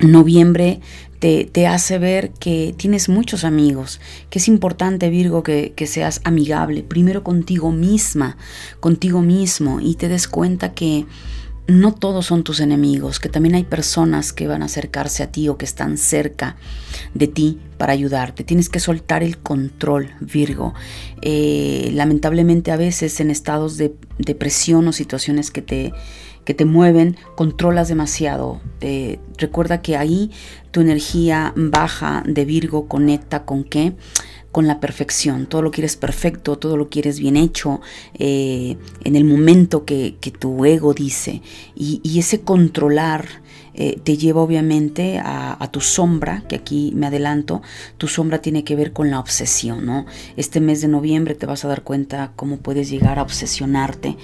Noviembre te, hace ver que tienes muchos amigos, que es importante, Virgo, que, seas amigable, primero contigo misma, contigo mismo, y te des cuenta que no todos son tus enemigos, que también hay personas que van a acercarse a ti o que están cerca de ti para ayudarte. Tienes que soltar el control, Virgo. Eh, lamentablemente a veces en estados de depresión o situaciones que te que te mueven, controlas demasiado. Eh, recuerda que ahí tu energía baja de Virgo conecta con qué? Con la perfección. Todo lo quieres perfecto, todo lo quieres bien hecho, eh, en el momento que, tu ego dice. Y, ese controlar eh, te lleva obviamente a, a, tu sombra, que aquí me adelanto, tu sombra tiene que ver con la obsesión, ¿no? Este mes de noviembre te vas a dar cuenta cómo puedes llegar a obsesionarte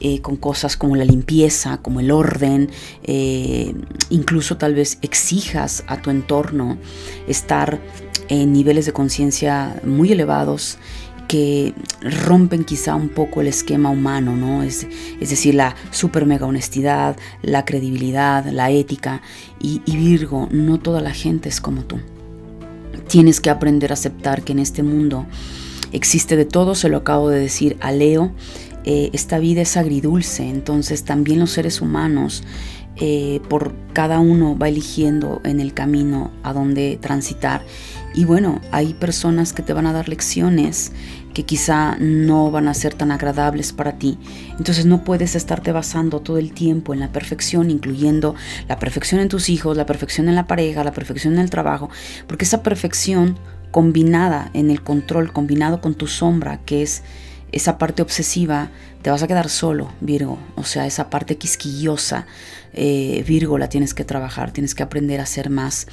eh, con cosas como la limpieza, como el orden, eh, incluso tal vez exijas a tu entorno estar en niveles de conciencia muy elevados que rompen quizá un poco el esquema humano, ¿no? Es, es decir, la super mega honestidad, la credibilidad, la ética. Y, y Virgo, no toda la gente es como tú. Tienes que aprender a aceptar que en este mundo existe de todo, se lo acabo de decir a Leo, eh, esta vida es agridulce, entonces también los seres humanos, eh, por cada uno va eligiendo en el camino a dónde transitar. Y bueno, hay personas que te van a dar lecciones que quizá no van a ser tan agradables para ti. Entonces no puedes estarte basando todo el tiempo en la perfección, incluyendo la perfección en tus hijos, la perfección en la pareja, la perfección en el trabajo, porque esa perfección combinada en el control, combinado con tu sombra, que es esa parte obsesiva, te vas a quedar solo, Virgo. O sea, esa parte quisquillosa, eh, Virgo, la tienes que trabajar, tienes que aprender a ser más,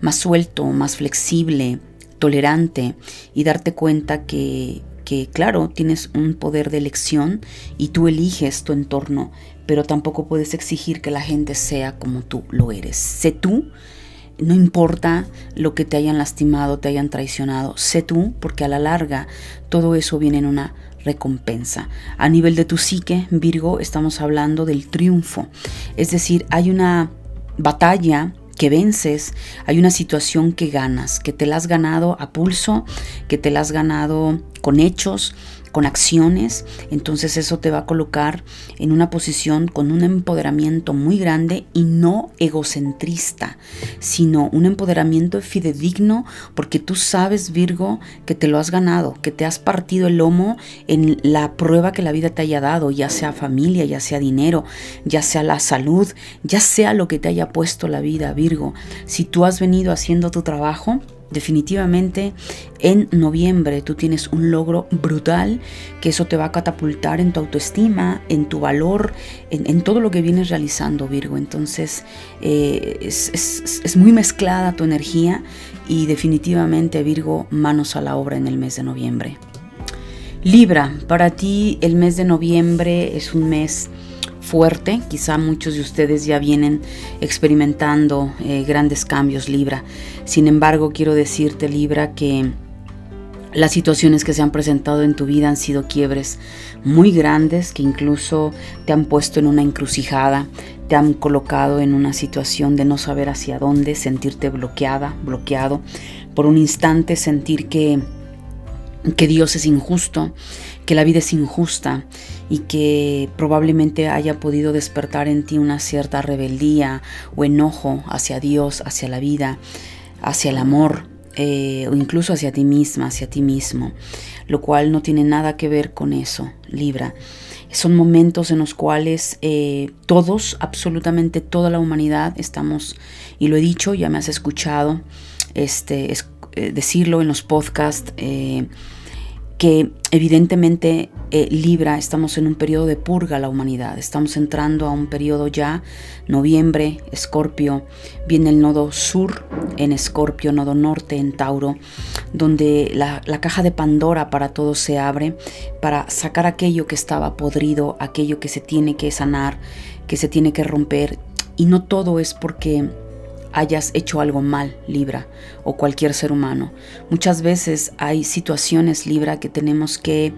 más suelto, más flexible, tolerante y darte cuenta que, que, claro, tienes un poder de elección y tú eliges tu entorno, pero tampoco puedes exigir que la gente sea como tú lo eres. Sé tú no importa lo que te hayan lastimado, te hayan traicionado, sé tú, porque a la larga todo eso viene en una recompensa. A nivel de tu psique, Virgo, estamos hablando del triunfo. Es decir, hay una batalla que vences, hay una situación que ganas, que te la has ganado a pulso, que te la has ganado con hechos, con acciones, entonces eso te va a colocar en una posición con un empoderamiento muy grande y no egocentrista, sino un empoderamiento fidedigno porque tú sabes, Virgo, que te lo has ganado, que te has partido el lomo en la prueba que la vida te haya dado, ya sea familia, ya sea dinero, ya sea la salud, ya sea lo que te haya puesto la vida, Virgo. Si tú has venido haciendo tu trabajo, Definitivamente en noviembre tú tienes un logro brutal que eso te va a catapultar en tu autoestima, en tu valor, en, todo lo que vienes realizando Virgo. Entonces eh, es, muy mezclada tu energía y definitivamente Virgo manos a la obra en el mes de noviembre. Libra, para ti el mes de noviembre es un mes fuerte. Quizá muchos de ustedes ya vienen experimentando eh, grandes cambios, Libra. Sin embargo, quiero decirte, Libra, que las situaciones que se han presentado en tu vida han sido quiebres muy grandes que incluso te han puesto en una encrucijada, te han colocado en una situación de no saber hacia dónde, sentirte bloqueada, bloqueado, por un instante sentir que, que Dios es injusto, que la vida es injusta y que probablemente haya podido despertar en ti una cierta rebeldía o enojo hacia Dios, hacia la vida, hacia el amor eh, o incluso hacia ti misma, hacia ti mismo, lo cual no tiene nada que ver con eso, Libra. Son momentos en los cuales eh, todos, absolutamente toda la humanidad, estamos, y lo he dicho, ya me has escuchado este, eh, decirlo en los podcasts, que evidentemente eh, Libra, estamos en un periodo de purga la humanidad, estamos entrando a un periodo ya, noviembre, Escorpio, viene el nodo sur en Escorpio, nodo norte en Tauro, donde la, la caja de Pandora para todos se abre, para sacar aquello que estaba podrido, aquello que se tiene que sanar, que se tiene que romper, y no todo es porque hayas hecho algo mal, Libra, o cualquier ser humano. Muchas veces hay situaciones, Libra, que tenemos que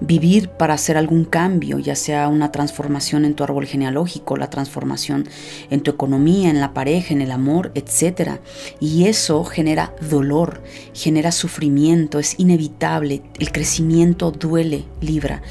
vivir para hacer algún cambio, ya sea una transformación en tu árbol genealógico, la transformación en tu economía, en la pareja, en el amor, etc. Y eso genera dolor, genera sufrimiento, es inevitable, el crecimiento duele, Libra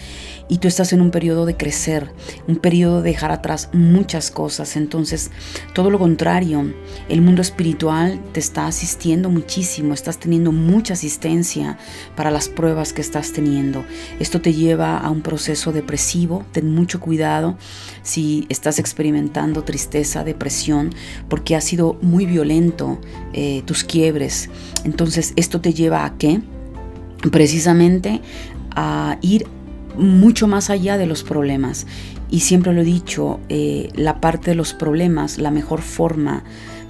y tú estás en un periodo de crecer, un periodo de dejar atrás muchas cosas. Entonces, todo lo contrario, el mundo espiritual te está asistiendo muchísimo, estás teniendo mucha asistencia para las pruebas que estás teniendo. Esto te lleva a un proceso depresivo, ten mucho cuidado si estás experimentando tristeza, depresión, porque ha sido muy violento eh, tus quiebres. Entonces, esto te lleva a qué? Precisamente a ir mucho más allá de los problemas. Y siempre lo he dicho, eh, la parte de los problemas, la mejor forma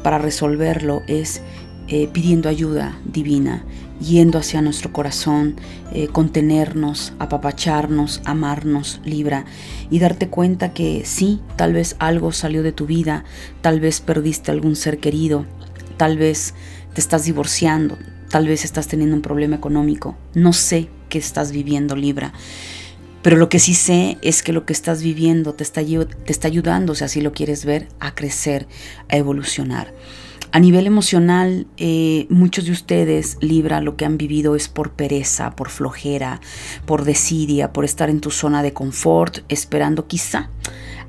para resolverlo es eh, pidiendo ayuda divina, yendo hacia nuestro corazón, eh, contenernos, apapacharnos, amarnos, libra y darte cuenta que sí, tal vez algo salió de tu vida, tal vez perdiste algún ser querido, tal vez te estás divorciando, tal vez estás teniendo un problema económico, no sé qué estás viviendo, libra pero lo que sí sé es que lo que estás viviendo te está, te está ayudando, si lo quieres ver, a crecer, a evolucionar. A nivel emocional, eh, muchos de ustedes, Libra, lo que han vivido es por pereza, por flojera, por desidia, por estar en tu zona de confort, esperando quizá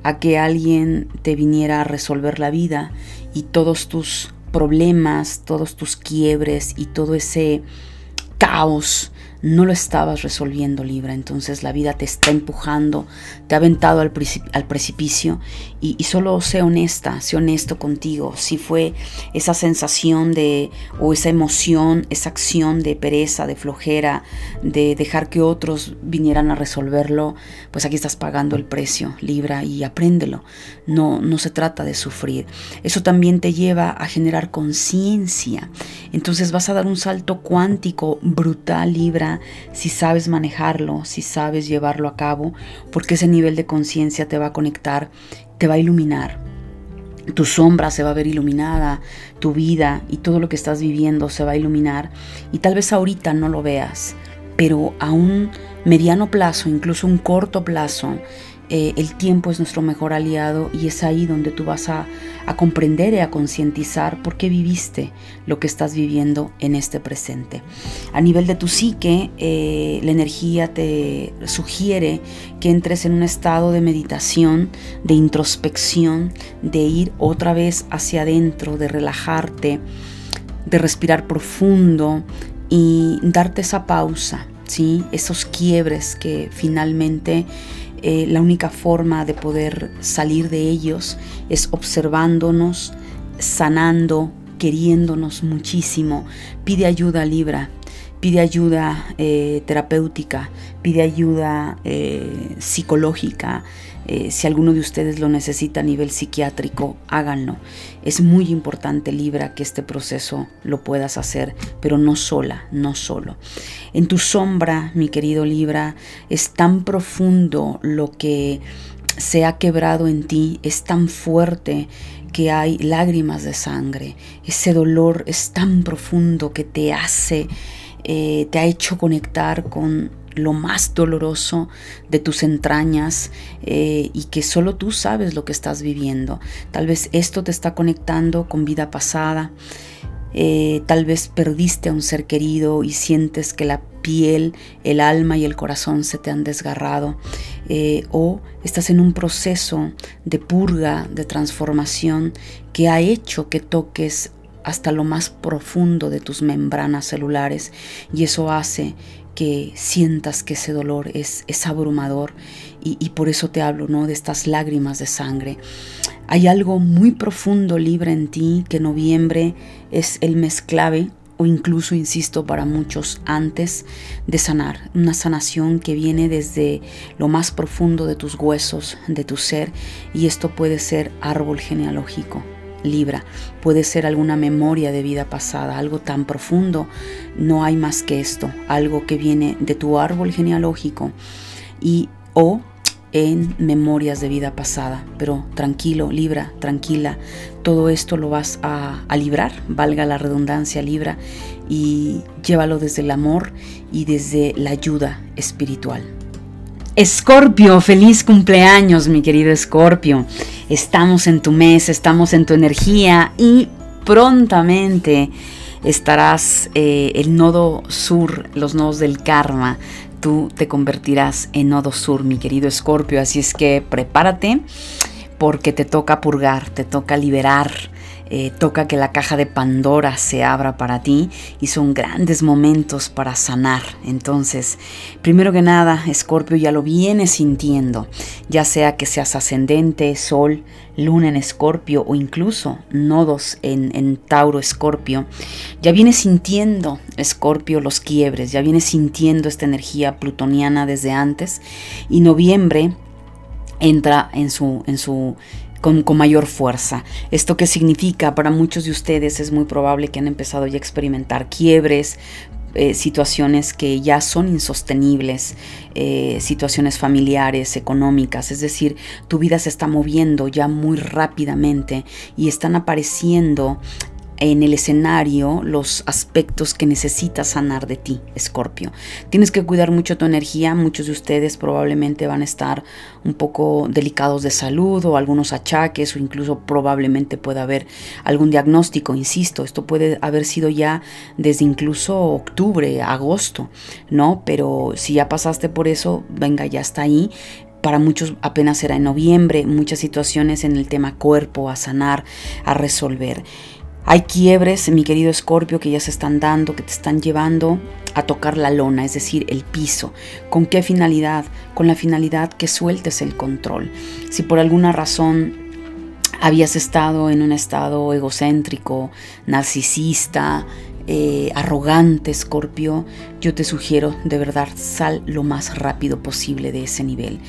a que alguien te viniera a resolver la vida y todos tus problemas, todos tus quiebres y todo ese caos no lo estabas resolviendo Libra, entonces la vida te está empujando, te ha aventado al, precipicio y, solo sé honesta, sé honesto contigo, si fue esa sensación de, o esa emoción, esa acción de pereza, de flojera, de dejar que otros vinieran a resolverlo, pues aquí estás pagando el precio, Libra, y apréndelo, no, no se trata de sufrir, eso también te lleva a generar conciencia, entonces vas a dar un salto cuántico brutal, Libra, si sabes manejarlo, si sabes llevarlo a cabo, porque ese nivel de conciencia te va a conectar, te va a iluminar. tu sombra se va a ver iluminada, tu vida y todo lo que estás viviendo se va a iluminar y tal vez ahorita no lo veas, pero a un mediano plazo, incluso un corto plazo, eh, el tiempo es nuestro mejor aliado y es ahí donde tú vas a, comprender y a concientizar por qué viviste lo que estás viviendo en este presente. A nivel de tu psique, eh, la energía te sugiere que entres en un estado de meditación, de introspección, de ir otra vez hacia adentro, de relajarte, de respirar profundo y darte esa pausa, ¿sí? esos quiebres que finalmente eh, la única forma de poder salir de ellos es observándonos, sanando, queriéndonos muchísimo. Pide ayuda, Libra. Pide ayuda eh, terapéutica, pide ayuda eh, psicológica, eh, si alguno de ustedes lo necesita a nivel psiquiátrico, háganlo. Es muy importante, Libra, que este proceso lo puedas hacer, pero no sola, no solo. En tu sombra, mi querido Libra, es tan profundo lo que se ha quebrado en ti, es tan fuerte que hay lágrimas de sangre. Ese dolor es tan profundo que te hace, eh, te ha hecho conectar con lo más doloroso de tus entrañas eh, y que solo tú sabes lo que estás viviendo. Tal vez esto te está conectando con vida pasada. Eh, tal vez perdiste a un ser querido y sientes que la piel, el alma y el corazón se te han desgarrado. Eh, o estás en un proceso de purga, de transformación que ha hecho que toques hasta lo más profundo de tus membranas celulares y eso hace que sientas que ese dolor es, abrumador y, por eso te hablo ¿no? de estas lágrimas de sangre. Hay algo muy profundo libre en ti que noviembre es el mes clave o incluso, insisto, para muchos antes de sanar. Una sanación que viene desde lo más profundo de tus huesos, de tu ser, y esto puede ser árbol genealógico, Libra. Puede ser alguna memoria de vida pasada, algo tan profundo. No hay más que esto, algo que viene de tu árbol genealógico y o en memorias de vida pasada. Pero tranquilo, Libra, tranquila, todo esto lo vas a, a librar, valga la redundancia, Libra, y llévalo desde el amor y desde la ayuda espiritual. Escorpio, feliz cumpleaños, mi querido Escorpio. Estamos en tu mes, estamos en tu energía y prontamente estarás eh, el nodo sur, los nodos del karma. Tú te convertirás en nodo sur, mi querido Escorpio. Así es que prepárate porque te toca purgar, te toca liberar eh, toca que la caja de Pandora se abra para ti y son grandes momentos para sanar. Entonces, primero que nada, Escorpio ya lo vienes sintiendo, ya sea que seas ascendente, Sol, Luna en Escorpio o incluso nodos en, en Tauro Escorpio, ya vienes sintiendo Escorpio los quiebres, ya vienes sintiendo esta energía plutoniana desde antes y noviembre entra en su, en su con, mayor fuerza. ¿Esto qué significa? Para muchos de ustedes es muy probable que han empezado ya a experimentar quiebres, eh, situaciones que ya son insostenibles, eh, situaciones familiares, económicas, es decir, tu vida se está moviendo ya muy rápidamente y están apareciendo en el escenario los aspectos que necesitas sanar de ti, Escorpio. Tienes que cuidar mucho tu energía, muchos de ustedes probablemente van a estar un poco delicados de salud o algunos achaques o incluso probablemente pueda haber algún diagnóstico, insisto, esto puede haber sido ya desde incluso octubre, agosto, ¿no? Pero si ya pasaste por eso, venga, ya está ahí, para muchos apenas será en noviembre, muchas situaciones en el tema cuerpo a sanar, a resolver. Hay quiebres, mi querido Escorpio, que ya se están dando, que te están llevando a tocar la lona, es decir, el piso. ¿Con qué finalidad? Con la finalidad que sueltes el control. Si por alguna razón habías estado en un estado egocéntrico, narcisista, eh, arrogante, Escorpio, yo te sugiero de verdad sal lo más rápido posible de ese nivel,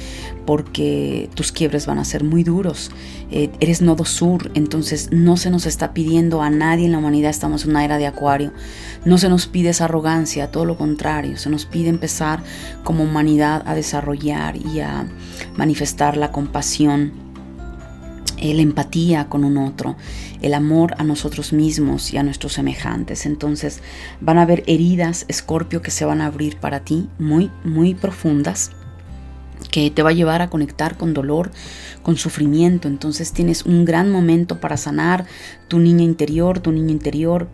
porque tus quiebres van a ser muy duros. Eh, eres nodo sur, entonces no se nos está pidiendo a nadie en la humanidad, estamos en una era de acuario, no se nos pide esa arrogancia, todo lo contrario, se nos pide empezar como humanidad a desarrollar y a manifestar la compasión la empatía con un otro, el amor a nosotros mismos y a nuestros semejantes. Entonces van a haber heridas, Escorpio, que se van a abrir para ti muy, muy profundas que te va a llevar a conectar con dolor, con sufrimiento. Entonces tienes un gran momento para sanar tu niña interior, tu niño interior,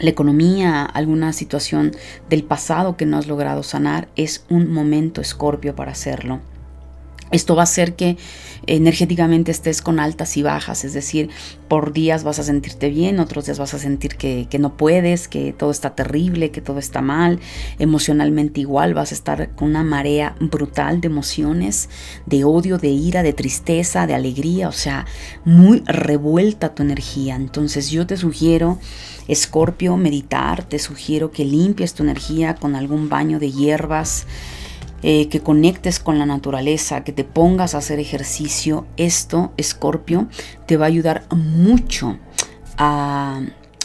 la economía, alguna situación del pasado que no has logrado sanar. Es un momento, Escorpio, para hacerlo. Esto va a hacer que energéticamente estés con altas y bajas, es decir, por días vas a sentirte bien, otros días vas a sentir que, no puedes, que todo está terrible, que todo está mal, emocionalmente igual vas a estar con una marea brutal de emociones, de odio, de ira, de tristeza, de alegría, o sea, muy revuelta tu energía. Entonces yo te sugiero, Escorpio, meditar, te sugiero que limpies tu energía con algún baño de hierbas, eh, que conectes con la naturaleza, que te pongas a hacer ejercicio, esto, Escorpio, te va a ayudar mucho a,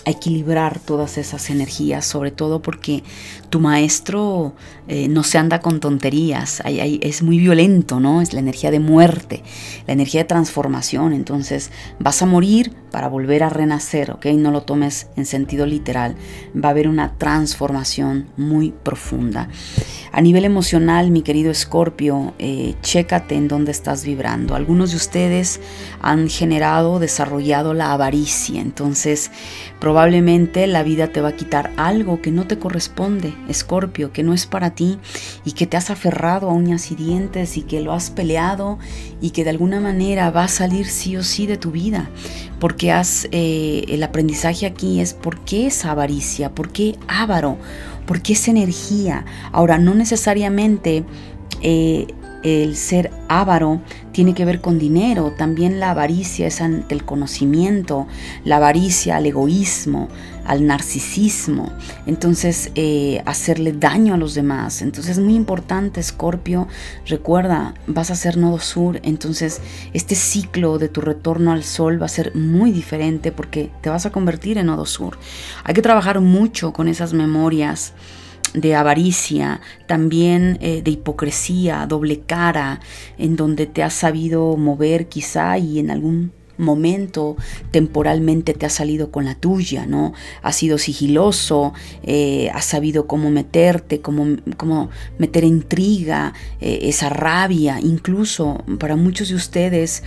equilibrar todas esas energías, sobre todo porque tu maestro eh, no se anda con tonterías, es muy violento, ¿no? Es la energía de muerte, la energía de transformación, entonces vas a morir para volver a renacer, ¿ok? No lo tomes en sentido literal, va a haber una transformación muy profunda. A nivel emocional, mi querido Escorpio, eh, chécate en dónde estás vibrando. Algunos de ustedes han generado, desarrollado la avaricia, entonces probablemente la vida te va a quitar algo que no te corresponde, Escorpio, que no es para ti y que te has aferrado a uñas y dientes y que lo has peleado y que de alguna manera va a salir sí o sí de tu vida. Porque has, eh, el aprendizaje aquí es por qué esa avaricia, por qué avaro, por qué esa energía. Ahora, no necesariamente eh, el ser avaro tiene que ver con dinero, también la avaricia es ante el conocimiento, la avaricia al egoísmo, al narcisismo, entonces eh, hacerle daño a los demás. Entonces es muy importante, Escorpio, recuerda, vas a ser nodo sur, entonces este ciclo de tu retorno al sol va a ser muy diferente porque te vas a convertir en nodo sur. Hay que trabajar mucho con esas memorias de avaricia, también eh, de hipocresía, doble cara, en donde te has sabido mover quizá y en algún momento temporalmente te has salido con la tuya, ¿no? Has sido sigiloso, eh, has sabido cómo meterte, cómo, cómo meter intriga, eh, esa rabia, incluso para muchos de ustedes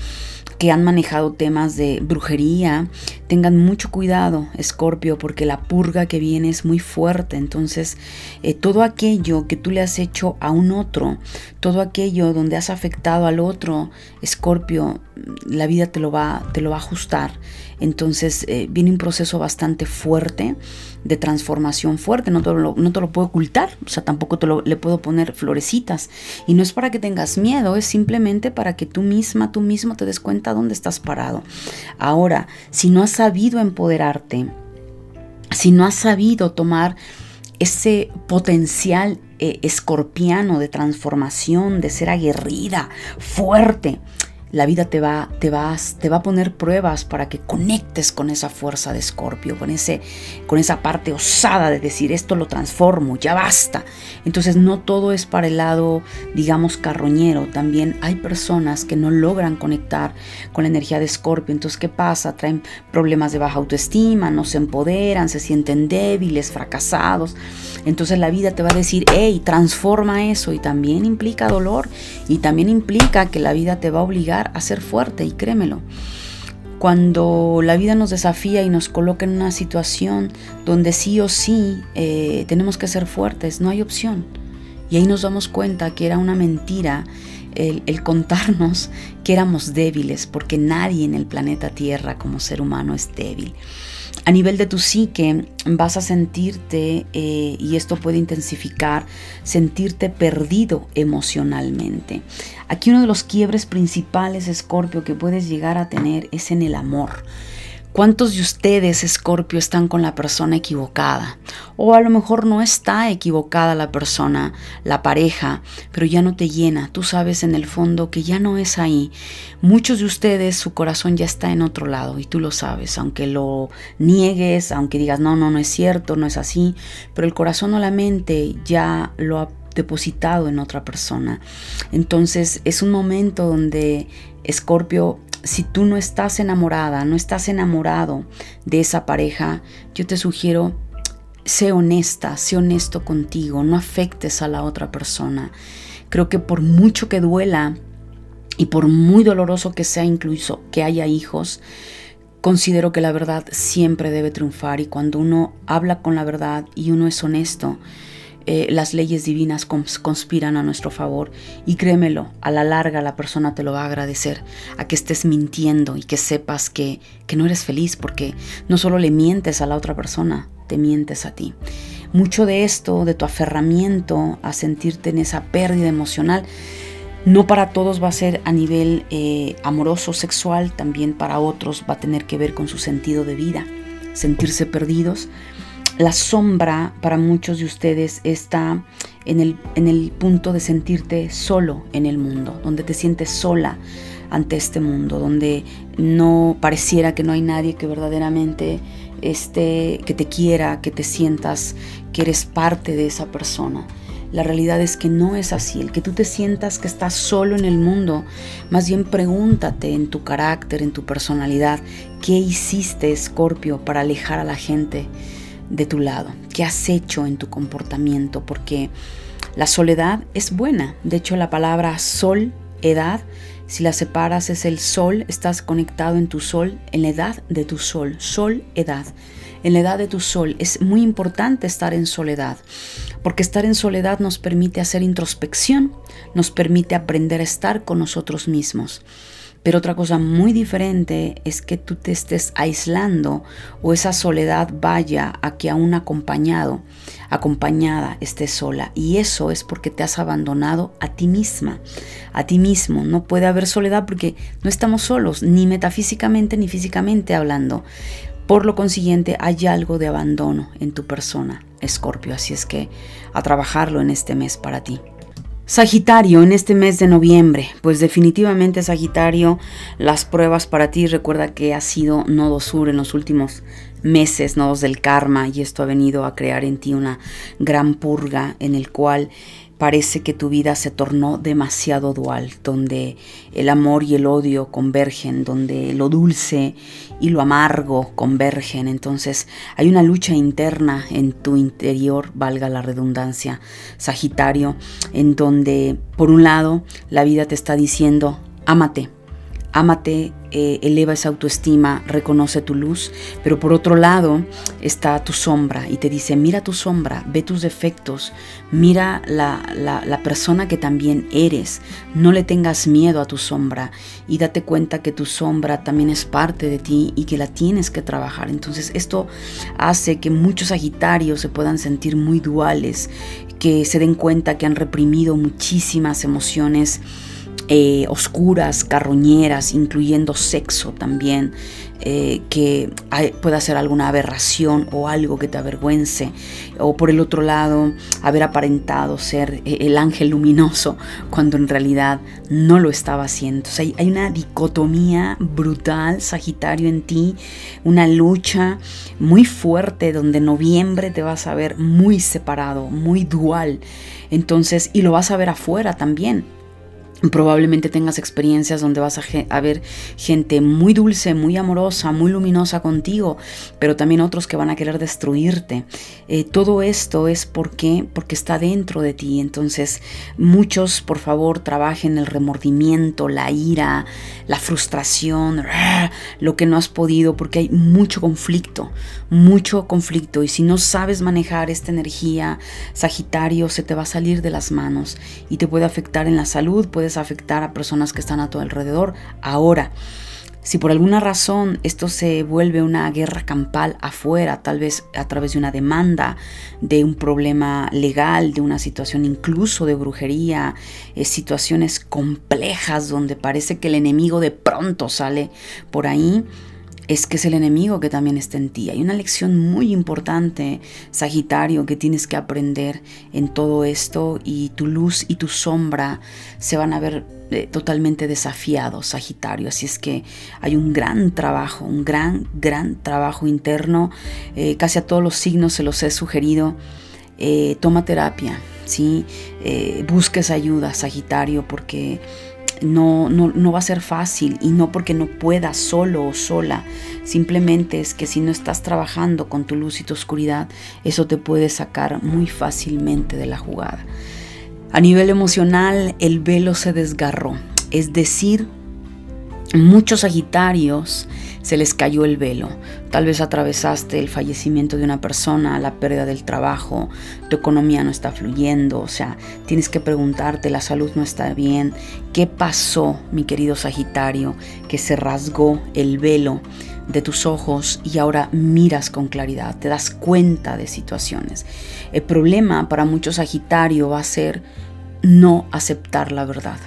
que han manejado temas de brujería, tengan mucho cuidado, Escorpio, porque la purga que viene es muy fuerte. Entonces, eh, todo aquello que tú le has hecho a un otro, todo aquello donde has afectado al otro, Escorpio, la vida te lo va, te lo va a ajustar. Entonces, eh, viene un proceso bastante fuerte de transformación fuerte, no te lo, no te lo puedo ocultar, o sea, tampoco te lo, le puedo poner florecitas. Y no es para que tengas miedo, es simplemente para que tú misma, tú mismo te des cuenta dónde estás parado. Ahora, si no has sabido empoderarte, si no has sabido tomar ese potencial eh, escorpiano de transformación, de ser aguerrida, fuerte, la vida te va, te, vas, te va a poner pruebas para que conectes con esa fuerza de Escorpio, con, con esa parte osada de decir esto lo transformo, ya basta. Entonces no todo es para el lado, digamos, carroñero. También hay personas que no logran conectar con la energía de Escorpio. Entonces, ¿qué pasa? Traen problemas de baja autoestima, no se empoderan, se sienten débiles, fracasados. Entonces la vida te va a decir, hey, transforma eso y también implica dolor y también implica que la vida te va a obligar a ser fuerte y créemelo. Cuando la vida nos desafía y nos coloca en una situación donde sí o sí eh, tenemos que ser fuertes, no hay opción. Y ahí nos damos cuenta que era una mentira el, el, contarnos que éramos débiles, porque nadie en el planeta Tierra como ser humano es débil a nivel de tu psique vas a sentirte, eh, y esto puede intensificar, sentirte perdido emocionalmente. Aquí uno de los quiebres principales, Escorpio, que puedes llegar a tener es en el amor. ¿Cuántos de ustedes, Escorpio, están con la persona equivocada? O a lo mejor no está equivocada la persona, la pareja, pero ya no te llena. Tú sabes en el fondo que ya no es ahí. Muchos de ustedes, su corazón ya está en otro lado y tú lo sabes, aunque lo niegues, aunque digas, no, no, no es cierto, no es así, pero el corazón o la mente ya lo ha depositado en otra persona. Entonces es un momento donde Escorpio si tú no estás enamorada, no estás enamorado de esa pareja, yo te sugiero, sé honesta, sé honesto contigo, no afectes a la otra persona. Creo que por mucho que duela y por muy doloroso que sea incluso que haya hijos, considero que la verdad siempre debe triunfar y cuando uno habla con la verdad y uno es honesto, eh, las leyes divinas conspiran a nuestro favor y créemelo, a la larga la persona te lo va a agradecer, a que estés mintiendo y que sepas que, que no eres feliz porque no solo le mientes a la otra persona, te mientes a ti. Mucho de esto, de tu aferramiento a sentirte en esa pérdida emocional, no para todos va a ser a nivel eh, amoroso, sexual, también para otros va a tener que ver con su sentido de vida, sentirse perdidos la sombra para muchos de ustedes está en el, en el punto de sentirte solo en el mundo, donde te sientes sola ante este mundo, donde no pareciera que no hay nadie que verdaderamente esté, que te quiera, que te sientas que eres parte de esa persona. La realidad es que no es así. El que tú te sientas que estás solo en el mundo, más bien pregúntate en tu carácter, en tu personalidad, ¿qué hiciste, Escorpio, para alejar a la gente? De tu lado, qué has hecho en tu comportamiento, porque la soledad es buena. De hecho, la palabra sol, edad, si la separas es el sol, estás conectado en tu sol, en la edad de tu sol, sol, edad. En la edad de tu sol es muy importante estar en soledad, porque estar en soledad nos permite hacer introspección, nos permite aprender a estar con nosotros mismos. Pero otra cosa muy diferente es que tú te estés aislando o esa soledad vaya a que a un acompañado, acompañada estés sola. Y eso es porque te has abandonado a ti misma, a ti mismo. No puede haber soledad porque no estamos solos, ni metafísicamente ni físicamente hablando. Por lo consiguiente, hay algo de abandono en tu persona, Escorpio. Así es que a trabajarlo en este mes para ti. Sagitario, en este mes de noviembre, pues definitivamente Sagitario, las pruebas para ti, recuerda que ha sido nodo sur en los últimos meses, nodos del karma, y esto ha venido a crear en ti una gran purga en el cual parece que tu vida se tornó demasiado dual, donde el amor y el odio convergen, donde lo dulce y lo amargo convergen. Entonces hay una lucha interna en tu interior, valga la redundancia, Sagitario, en donde por un lado la vida te está diciendo, ámate, ámate, eh, eleva esa autoestima, reconoce tu luz, pero por otro lado está tu sombra y te dice, mira tu sombra, ve tus defectos, mira la, la, persona que también eres, no le tengas miedo a tu sombra y date cuenta que tu sombra también es parte de ti y que la tienes que trabajar. Entonces esto hace que muchos Sagitarios se puedan sentir muy duales, que se den cuenta que han reprimido muchísimas emociones eh, oscuras, carroñeras, incluyendo sexo también, eh, que pueda ser alguna aberración o algo que te avergüence, o por el otro lado, haber aparentado ser eh, el ángel luminoso cuando en realidad no lo estaba haciendo. hay, hay una dicotomía brutal, Sagitario, en ti, una lucha muy fuerte donde noviembre te vas a ver muy separado, muy dual. Entonces, y lo vas a ver afuera también Probablemente tengas experiencias donde vas a, ver gente muy dulce, muy amorosa, muy luminosa contigo, pero también otros que van a querer destruirte. Eh, todo esto es porque, porque está dentro de ti. Entonces, muchos, por favor, trabajen el remordimiento, la ira, la frustración, lo que no has podido, porque hay mucho conflicto, mucho conflicto. Y si no sabes manejar esta energía, Sagitario, se te va a salir de las manos y te puede afectar en la salud, afectar a personas que están a tu alrededor. Ahora, si por alguna razón esto se vuelve una guerra campal afuera, tal vez a través de una demanda, de un problema legal, de una situación incluso de brujería, eh, situaciones complejas donde parece que el enemigo de pronto sale por ahí, es que es el enemigo que también está en ti. Hay una lección muy importante, Sagitario, que tienes que aprender en todo esto y tu luz y tu sombra se van a ver eh, totalmente desafiados, Sagitario. Así es que hay un gran trabajo, un gran, gran trabajo interno. Eh, casi a todos los signos se los he sugerido. Eh, toma terapia, ¿sí? busques ayuda, Sagitario, porque no, no, no, va a ser fácil y no porque no puedas solo o sola. Simplemente es que si no estás trabajando con tu luz y tu oscuridad, eso te puede sacar muy fácilmente de la jugada. A nivel emocional, el velo se desgarró. Es decir, muchos Sagitarios se les cayó el velo. Tal vez atravesaste el fallecimiento de una persona, la pérdida del trabajo, tu economía no está fluyendo, o sea, tienes que preguntarte, la salud no está bien. ¿Qué pasó, mi querido Sagitario, que se rasgó el velo? de tus ojos y ahora miras con claridad, te das cuenta de situaciones. El problema para muchos Sagitario va a ser no aceptar la verdad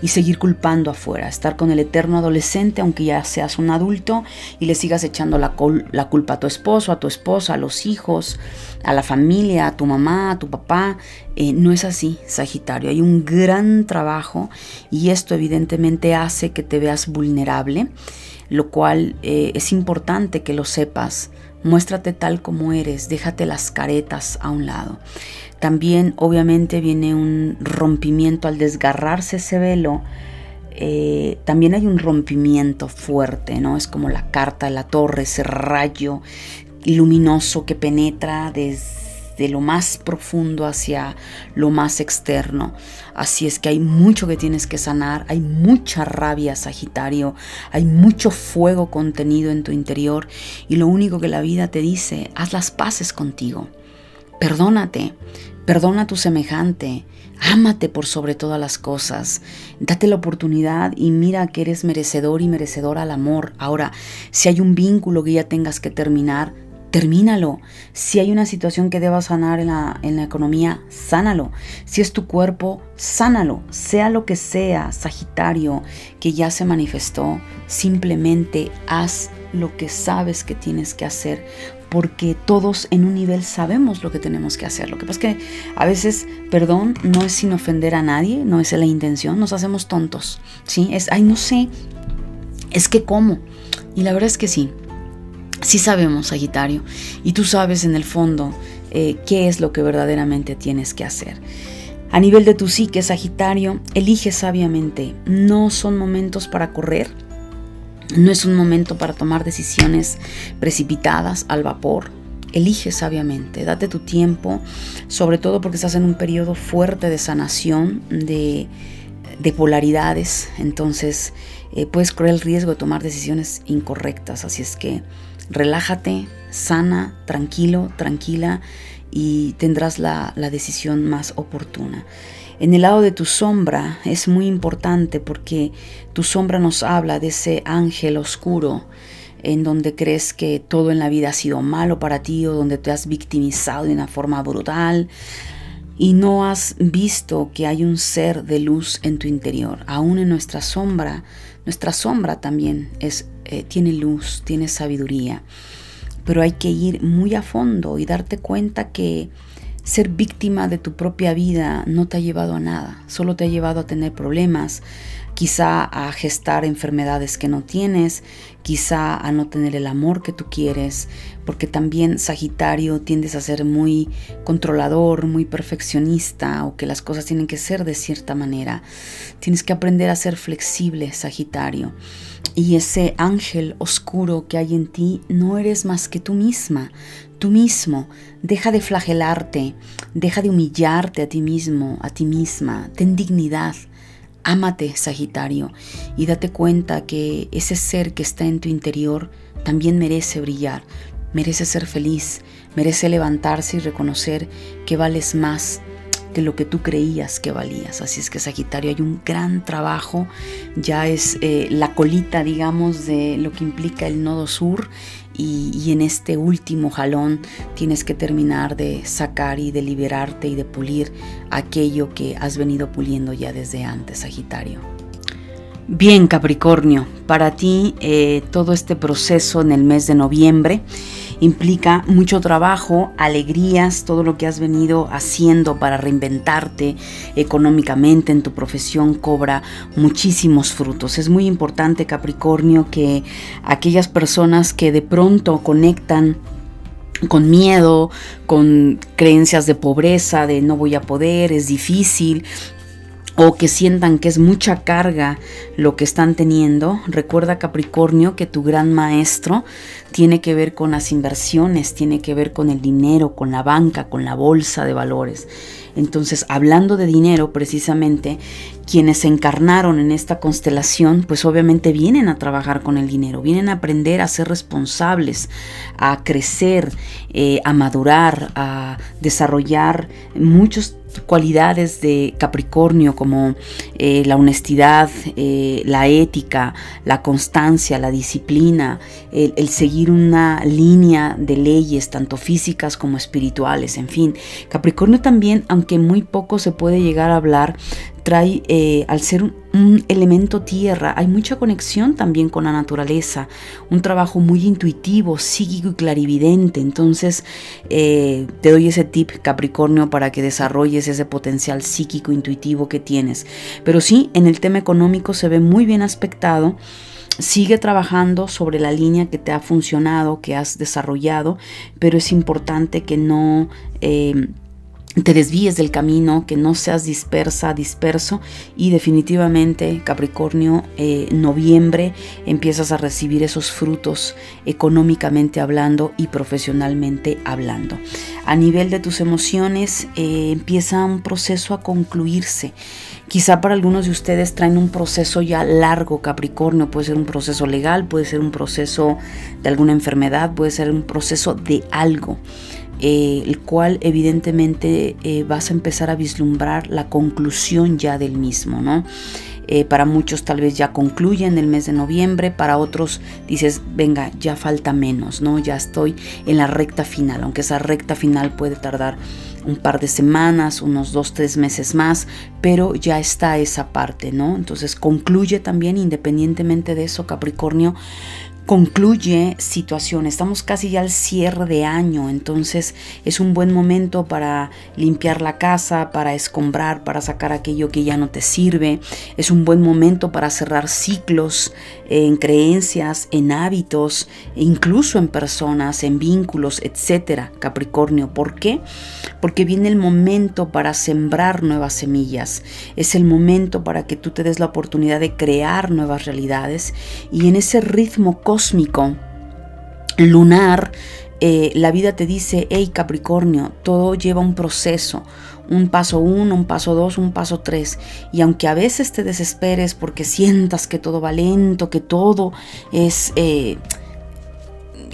y seguir culpando afuera, estar con el eterno adolescente aunque ya seas un adulto y le sigas echando la, la, culpa a tu esposo, a tu esposa, a los hijos, a la familia, a tu mamá, a tu papá. Eh, no es así, Sagitario. Hay un gran trabajo y esto evidentemente hace que te veas vulnerable, lo cual eh, es importante que lo sepas. Muéstrate tal como eres, déjate las caretas a un lado. También obviamente viene un rompimiento al desgarrarse ese velo. Eh, también hay un rompimiento fuerte, ¿no? Es como la carta de la torre, ese rayo luminoso que penetra desde lo más profundo hacia lo más externo. Así es que hay mucho que tienes que sanar, hay mucha rabia, Sagitario, hay mucho fuego contenido en tu interior y lo único que la vida te dice, haz las paces contigo. Perdónate, perdona a tu semejante, ámate por sobre todas las cosas, date la oportunidad y mira que eres merecedor y merecedor al amor. Ahora, si hay un vínculo que ya tengas que terminar, termínalo. Si hay una situación que debas sanar en la, en la, economía, sánalo. Si es tu cuerpo, sánalo. Sea lo que sea, Sagitario, que ya se manifestó, simplemente haz lo que sabes que tienes que hacer porque todos en un nivel sabemos lo que tenemos que hacer. Lo que pasa es que a veces, perdón, no es sin ofender a nadie, no es la intención, nos hacemos tontos, ¿sí? Es, ay, no sé, es que cómo. Y la verdad es que sí, sí sabemos, Sagitario, y tú sabes en el fondo eh, qué es lo que verdaderamente tienes que hacer. A nivel de tu psique, Sagitario, elige sabiamente. No son momentos para correr, no es un momento para tomar decisiones precipitadas al vapor. Elige sabiamente, date tu tiempo, sobre todo porque estás en un periodo fuerte de sanación, de, polaridades, entonces eh, puedes correr el riesgo de tomar decisiones incorrectas. Así es que relájate, sana, tranquilo, tranquila y tendrás la decisión más oportuna. En el lado de tu sombra es muy importante porque tu sombra nos habla de ese ángel oscuro en donde crees que todo en la vida ha sido malo para ti o donde te has victimizado de una forma brutal y no has visto que hay un ser de luz en tu interior. Aún en nuestra sombra, nuestra sombra también es, eh, tiene luz, tiene sabiduría, pero hay que ir muy a fondo y darte cuenta que ser víctima de tu propia vida no te ha llevado a nada, solo te ha llevado a tener problemas, quizá a gestar enfermedades que no tienes, quizá a no tener el amor que tú quieres, porque también Sagitario tiendes a ser muy controlador, muy perfeccionista o que las cosas tienen que ser de cierta manera. Tienes que aprender a ser flexible, Sagitario. Y ese ángel oscuro que hay en ti no eres más que tú misma, tú mismo. Deja de flagelarte, deja de humillarte a ti mismo, a ti misma. Ten dignidad. Ámate, Sagitario, y date cuenta que ese ser que está en tu interior también merece brillar, merece ser feliz, merece levantarse y reconocer que vales más que lo que tú creías que valías. Así es que Sagitario hay un gran trabajo, ya es eh, la colita, digamos, de lo que implica el nodo sur y, en este último jalón tienes que terminar de sacar y de liberarte y de pulir aquello que has venido puliendo ya desde antes, Sagitario. Bien, Capricornio, para ti eh, todo este proceso en el mes de noviembre implica mucho trabajo, alegrías, todo lo que has venido haciendo para reinventarte económicamente en tu profesión cobra muchísimos frutos. Es muy importante, Capricornio, que aquellas personas que de pronto conectan con miedo, con creencias de pobreza, de no voy a poder, es difícil, o que sientan que es mucha carga lo que están teniendo, recuerda Capricornio que tu gran maestro tiene que ver con las inversiones, tiene que ver con el dinero, con la banca, con la bolsa de valores. Entonces, hablando de dinero, precisamente, quienes se encarnaron en esta constelación, pues obviamente vienen a trabajar con el dinero, vienen a aprender a ser responsables, a crecer, eh, a madurar, a desarrollar muchos cualidades de Capricornio como eh, la honestidad, eh, la ética, la constancia, la disciplina, el, seguir una línea de leyes tanto físicas como espirituales, en fin. Capricornio también, aunque muy poco se puede llegar a hablar, trae, eh, al ser un, elemento tierra, hay mucha conexión también con la naturaleza, un trabajo muy intuitivo, psíquico y clarividente. Entonces, eh, te doy ese tip, Capricornio, para que desarrolles ese potencial psíquico, intuitivo que tienes. Pero sí, en el tema económico se ve muy bien aspectado sigue trabajando sobre la línea que te ha funcionado, que has desarrollado, pero es importante que no eh, te desvíes del camino, que no seas dispersa, disperso y definitivamente Capricornio, eh, noviembre empiezas a recibir esos frutos económicamente hablando y profesionalmente hablando. A nivel de tus emociones eh, empieza un proceso a concluirse. Quizá para algunos de ustedes traen un proceso ya largo, Capricornio, puede ser un proceso legal, puede ser un proceso de alguna enfermedad, puede ser un proceso de algo. Eh, el cual evidentemente eh, vas a empezar a vislumbrar la conclusión ya del mismo, ¿no? Eh, para muchos tal vez ya concluye en el mes de noviembre, para otros dices, venga, ya falta menos, ¿no? Ya estoy en la recta final, aunque esa recta final puede tardar un par de semanas, unos dos, tres meses más, pero ya está esa parte, ¿no? Entonces concluye también, independientemente de eso, Capricornio, concluye situación. Estamos casi ya al cierre de año, entonces es un buen momento para limpiar la casa, para escombrar, para sacar aquello que ya no te sirve. Es un buen momento para cerrar ciclos en creencias, en hábitos, incluso en personas, en vínculos, etcétera. Capricornio, ¿por qué? Porque viene el momento para sembrar nuevas semillas. Es el momento para que tú te des la oportunidad de crear nuevas realidades y en ese ritmo cósmico lunar eh, la vida te dice, hey Capricornio, todo lleva un proceso, un paso uno, un paso dos, un paso tres. Y aunque a veces te desesperes porque sientas que todo va lento, que todo es... Eh,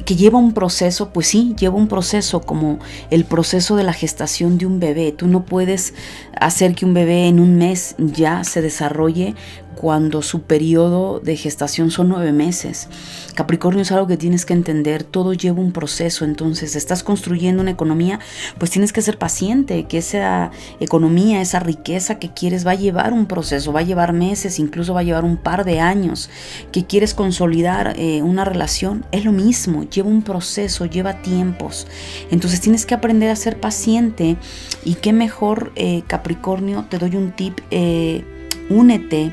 que lleva un proceso, pues sí, lleva un proceso como el proceso de la gestación de un bebé. Tú no puedes hacer que un bebé en un mes ya se desarrolle cuando su periodo de gestación son nueve meses. Capricornio es algo que tienes que entender, todo lleva un proceso, entonces estás construyendo una economía, pues tienes que ser paciente, que esa economía, esa riqueza que quieres va a llevar un proceso, va a llevar meses, incluso va a llevar un par de años, que quieres consolidar eh, una relación, es lo mismo, lleva un proceso, lleva tiempos, entonces tienes que aprender a ser paciente y qué mejor, eh, Capricornio, te doy un tip, eh, únete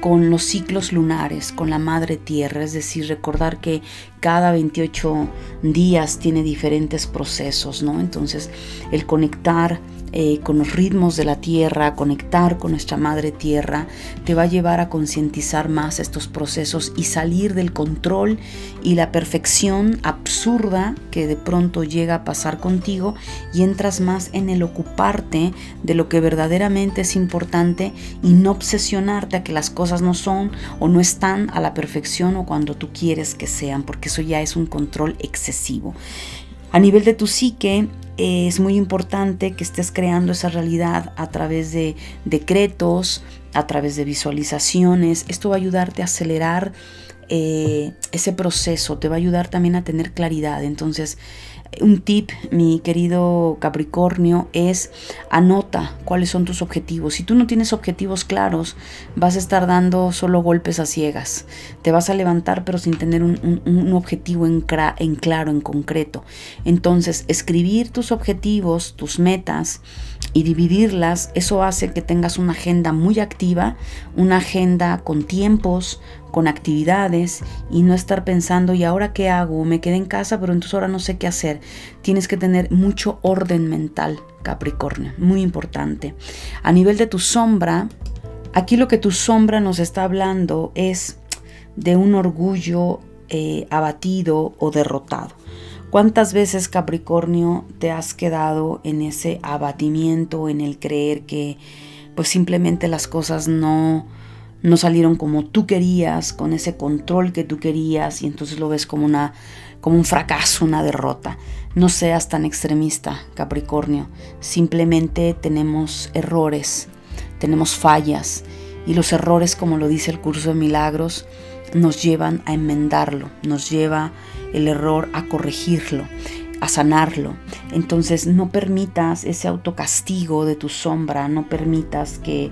con los ciclos lunares, con la madre tierra, es decir, recordar que cada 28 días tiene diferentes procesos, ¿no? Entonces, el conectar eh, con los ritmos de la tierra, conectar con nuestra madre tierra, te va a llevar a concientizar más estos procesos y salir del control y la perfección absurda que de pronto llega a pasar contigo y entras más en el ocuparte de lo que verdaderamente es importante y no obsesionarte a que las cosas no son o no están a la perfección o cuando tú quieres que sean, porque eso ya es un control excesivo. A nivel de tu psique, es muy importante que estés creando esa realidad a través de decretos, a través de visualizaciones. Esto va a ayudarte a acelerar eh, ese proceso, te va a ayudar también a tener claridad. Entonces, un tip, mi querido Capricornio, es anota cuáles son tus objetivos. Si tú no tienes objetivos claros, vas a estar dando solo golpes a ciegas. Te vas a levantar pero sin tener un, objetivo en, en claro, en concreto. Entonces, escribir tus objetivos, tus metas y dividirlas, eso hace que tengas una agenda muy activa, una agenda con tiempos, con actividades y no estar pensando, ¿y ahora qué hago? Me quedé en casa, pero entonces ahora no sé qué hacer. Tienes que tener mucho orden mental, Capricornio, muy importante. A nivel de tu sombra, aquí lo que tu sombra nos está hablando es de un orgullo eh, abatido o derrotado. ¿Cuántas veces Capricornio te has quedado en ese abatimiento, en el creer que pues simplemente las cosas no, no salieron como tú querías, con ese control que tú querías y entonces lo ves como una como un fracaso, una derrota. No seas tan extremista, Capricornio. Simplemente tenemos errores, tenemos fallas y los errores, como lo dice el curso de milagros, nos llevan a enmendarlo, nos lleva el error a corregirlo, a sanarlo. Entonces no permitas ese autocastigo de tu sombra, no permitas que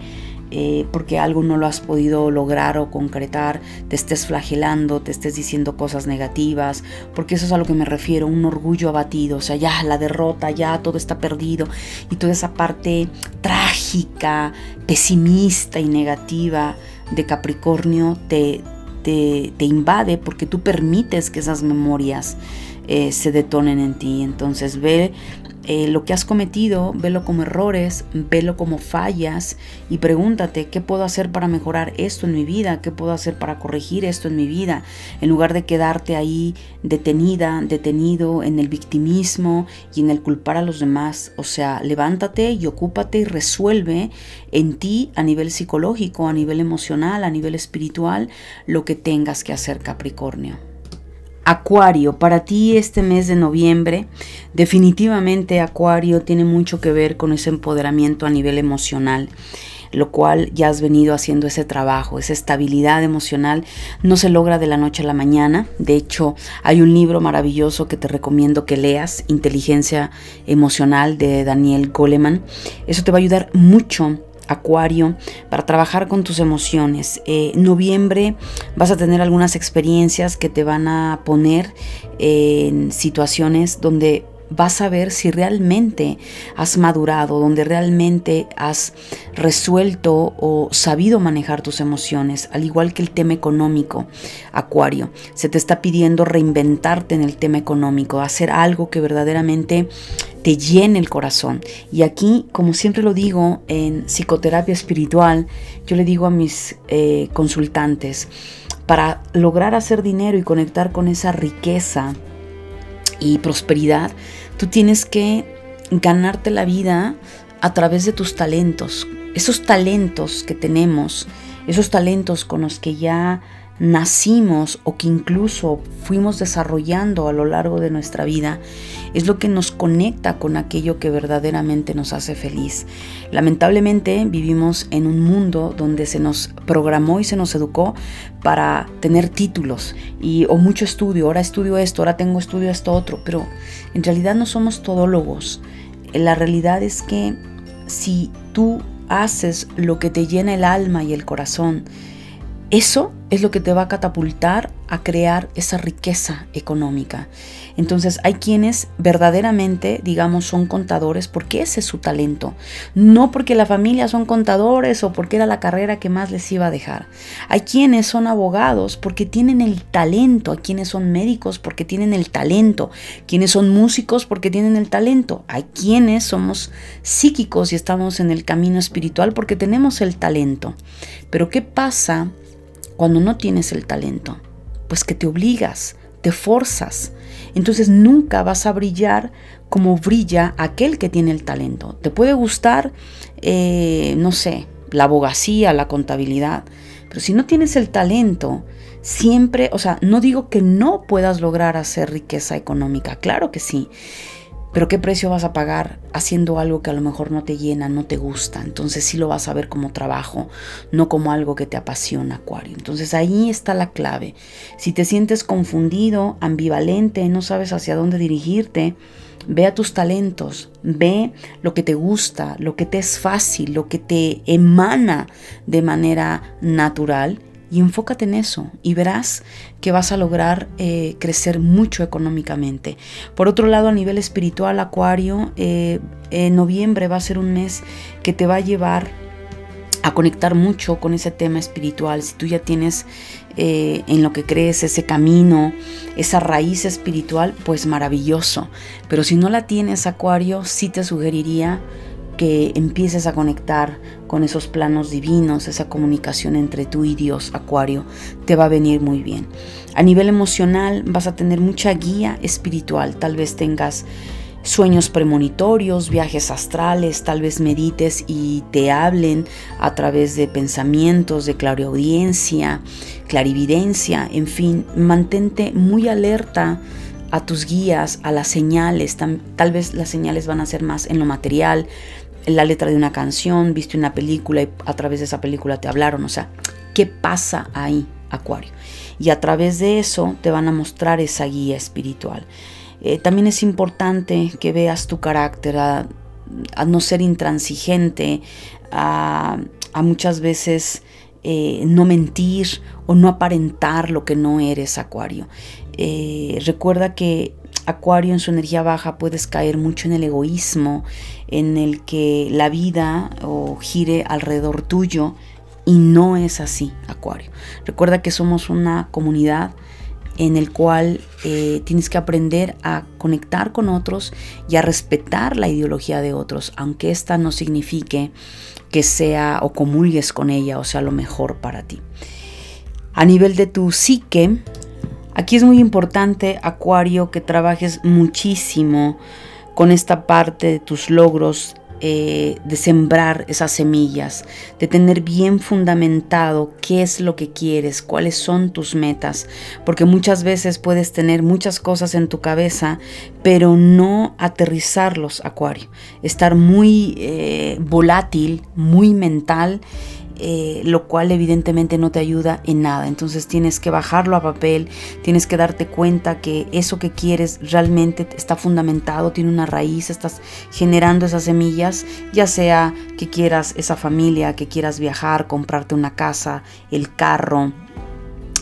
eh, porque algo no lo has podido lograr o concretar, te estés flagelando, te estés diciendo cosas negativas, porque eso es a lo que me refiero, un orgullo abatido, o sea, ya la derrota, ya todo está perdido y toda esa parte trágica, pesimista y negativa de Capricornio te, te, invade porque tú permites que esas memorias eh, se detonen en ti. Entonces ve eh, lo que has cometido, velo como errores, velo como fallas y pregúntate qué puedo hacer para mejorar esto en mi vida, qué puedo hacer para corregir esto en mi vida, en lugar de quedarte ahí detenida, detenido en el victimismo y en el culpar a los demás. O sea, levántate y ocúpate y resuelve en ti a nivel psicológico, a nivel emocional, a nivel espiritual, lo que tengas que hacer Capricornio. Acuario, para ti este mes de noviembre, definitivamente Acuario tiene mucho que ver con ese empoderamiento a nivel emocional lo cual ya has venido haciendo ese trabajo, esa estabilidad emocional no se logra de la noche a la mañana. De hecho, hay un libro maravilloso que te recomiendo que leas, Inteligencia Emocional de Daniel Goleman. Eso te va a ayudar mucho Acuario, para trabajar con tus emociones. Eh, noviembre vas a tener algunas experiencias que te van a poner en situaciones donde vas a ver si realmente has madurado, donde realmente has resuelto o sabido manejar tus emociones, al igual que el tema económico, Acuario. Se te está pidiendo reinventarte en el tema económico, hacer algo que verdaderamente te llene el corazón. Y aquí, como siempre lo digo en psicoterapia espiritual, yo le digo a mis eh, consultantes, para lograr hacer dinero y conectar con esa riqueza, y prosperidad, tú tienes que ganarte la vida a través de tus talentos. Esos talentos que tenemos, esos talentos con los que ya nacimos o que incluso fuimos desarrollando a lo largo de nuestra vida, es lo que nos conecta con aquello que verdaderamente nos hace feliz. Lamentablemente vivimos en un mundo donde se nos programó y se nos educó para tener títulos y o mucho estudio, ahora estudio esto, ahora tengo estudio esto otro, pero en realidad no somos todólogos. La realidad es que si tú haces lo que te llena el alma y el corazón, eso es lo que te va a catapultar a crear esa riqueza económica. Entonces hay quienes verdaderamente, digamos, son contadores porque ese es su talento. No porque la familia son contadores o porque era la carrera que más les iba a dejar. Hay quienes son abogados porque tienen el talento. Hay quienes son médicos porque tienen el talento. Quienes son músicos porque tienen el talento. Hay quienes somos psíquicos y estamos en el camino espiritual porque tenemos el talento. Pero ¿qué pasa? Cuando no tienes el talento? Pues que te obligas, te forzas. Entonces nunca vas a brillar como brilla aquel que tiene el talento. Te puede gustar, eh, no sé, la abogacía, la contabilidad, pero si no tienes el talento, siempre, o sea, no digo que no puedas lograr hacer riqueza económica, claro que sí, pero ¿qué precio vas a pagar haciendo algo que a lo mejor no te llena, no te gusta? Entonces sí lo vas a ver como trabajo, no como algo que te apasiona, Acuario. Entonces ahí está la clave. Si te sientes confundido, ambivalente, no sabes hacia dónde dirigirte, ve a tus talentos, ve lo que te gusta, lo que te es fácil, lo que te emana de manera natural y enfócate en eso y verás que vas a lograr eh, crecer mucho económicamente. Por otro lado, a nivel espiritual, Acuario, eh, en noviembre va a ser un mes que te va a llevar a conectar mucho con ese tema espiritual. Si tú ya tienes eh, en lo que crees ese camino, esa raíz espiritual, pues maravilloso. Pero si no la tienes, Acuario, sí te sugeriría que empieces a conectar con esos planos divinos, esa comunicación entre tú y Dios, Acuario, te va a venir muy bien. A nivel emocional vas a tener mucha guía espiritual, tal vez tengas sueños premonitorios, viajes astrales, tal vez medites y te hablen a través de pensamientos, de clariaudiencia, clarividencia, en fin, mantente muy alerta a tus guías, a las señales, tal vez las señales van a ser más en lo material, la letra de una canción, viste una película y a través de esa película te hablaron, o sea, ¿qué pasa ahí, Acuario? Y a través de eso te van a mostrar esa guía espiritual. Eh, también es importante que veas tu carácter, a, no ser intransigente, a, muchas veces eh, no mentir o no aparentar lo que no eres, Acuario. Eh, recuerda que Acuario en su energía baja puedes caer mucho en el egoísmo, en el que la vida gire alrededor tuyo y no es así, Acuario. Recuerda que somos una comunidad en el cual eh, tienes que aprender a conectar con otros y a respetar la ideología de otros, aunque esta no signifique que sea o comulgues con ella o sea lo mejor para ti. A nivel de tu psique, aquí es muy importante, Acuario, que trabajes muchísimo con esta parte de tus logros eh, de sembrar esas semillas, de tener bien fundamentado qué es lo que quieres, cuáles son tus metas, porque muchas veces puedes tener muchas cosas en tu cabeza, pero no aterrizarlos, Acuario, estar muy eh, volátil, muy mental eh, lo cual evidentemente no te ayuda en nada. Entonces tienes que bajarlo a papel, tienes que darte cuenta que eso que quieres realmente está fundamentado, tiene una raíz, estás generando esas semillas, ya sea que quieras esa familia, que quieras viajar, comprarte una casa, el carro,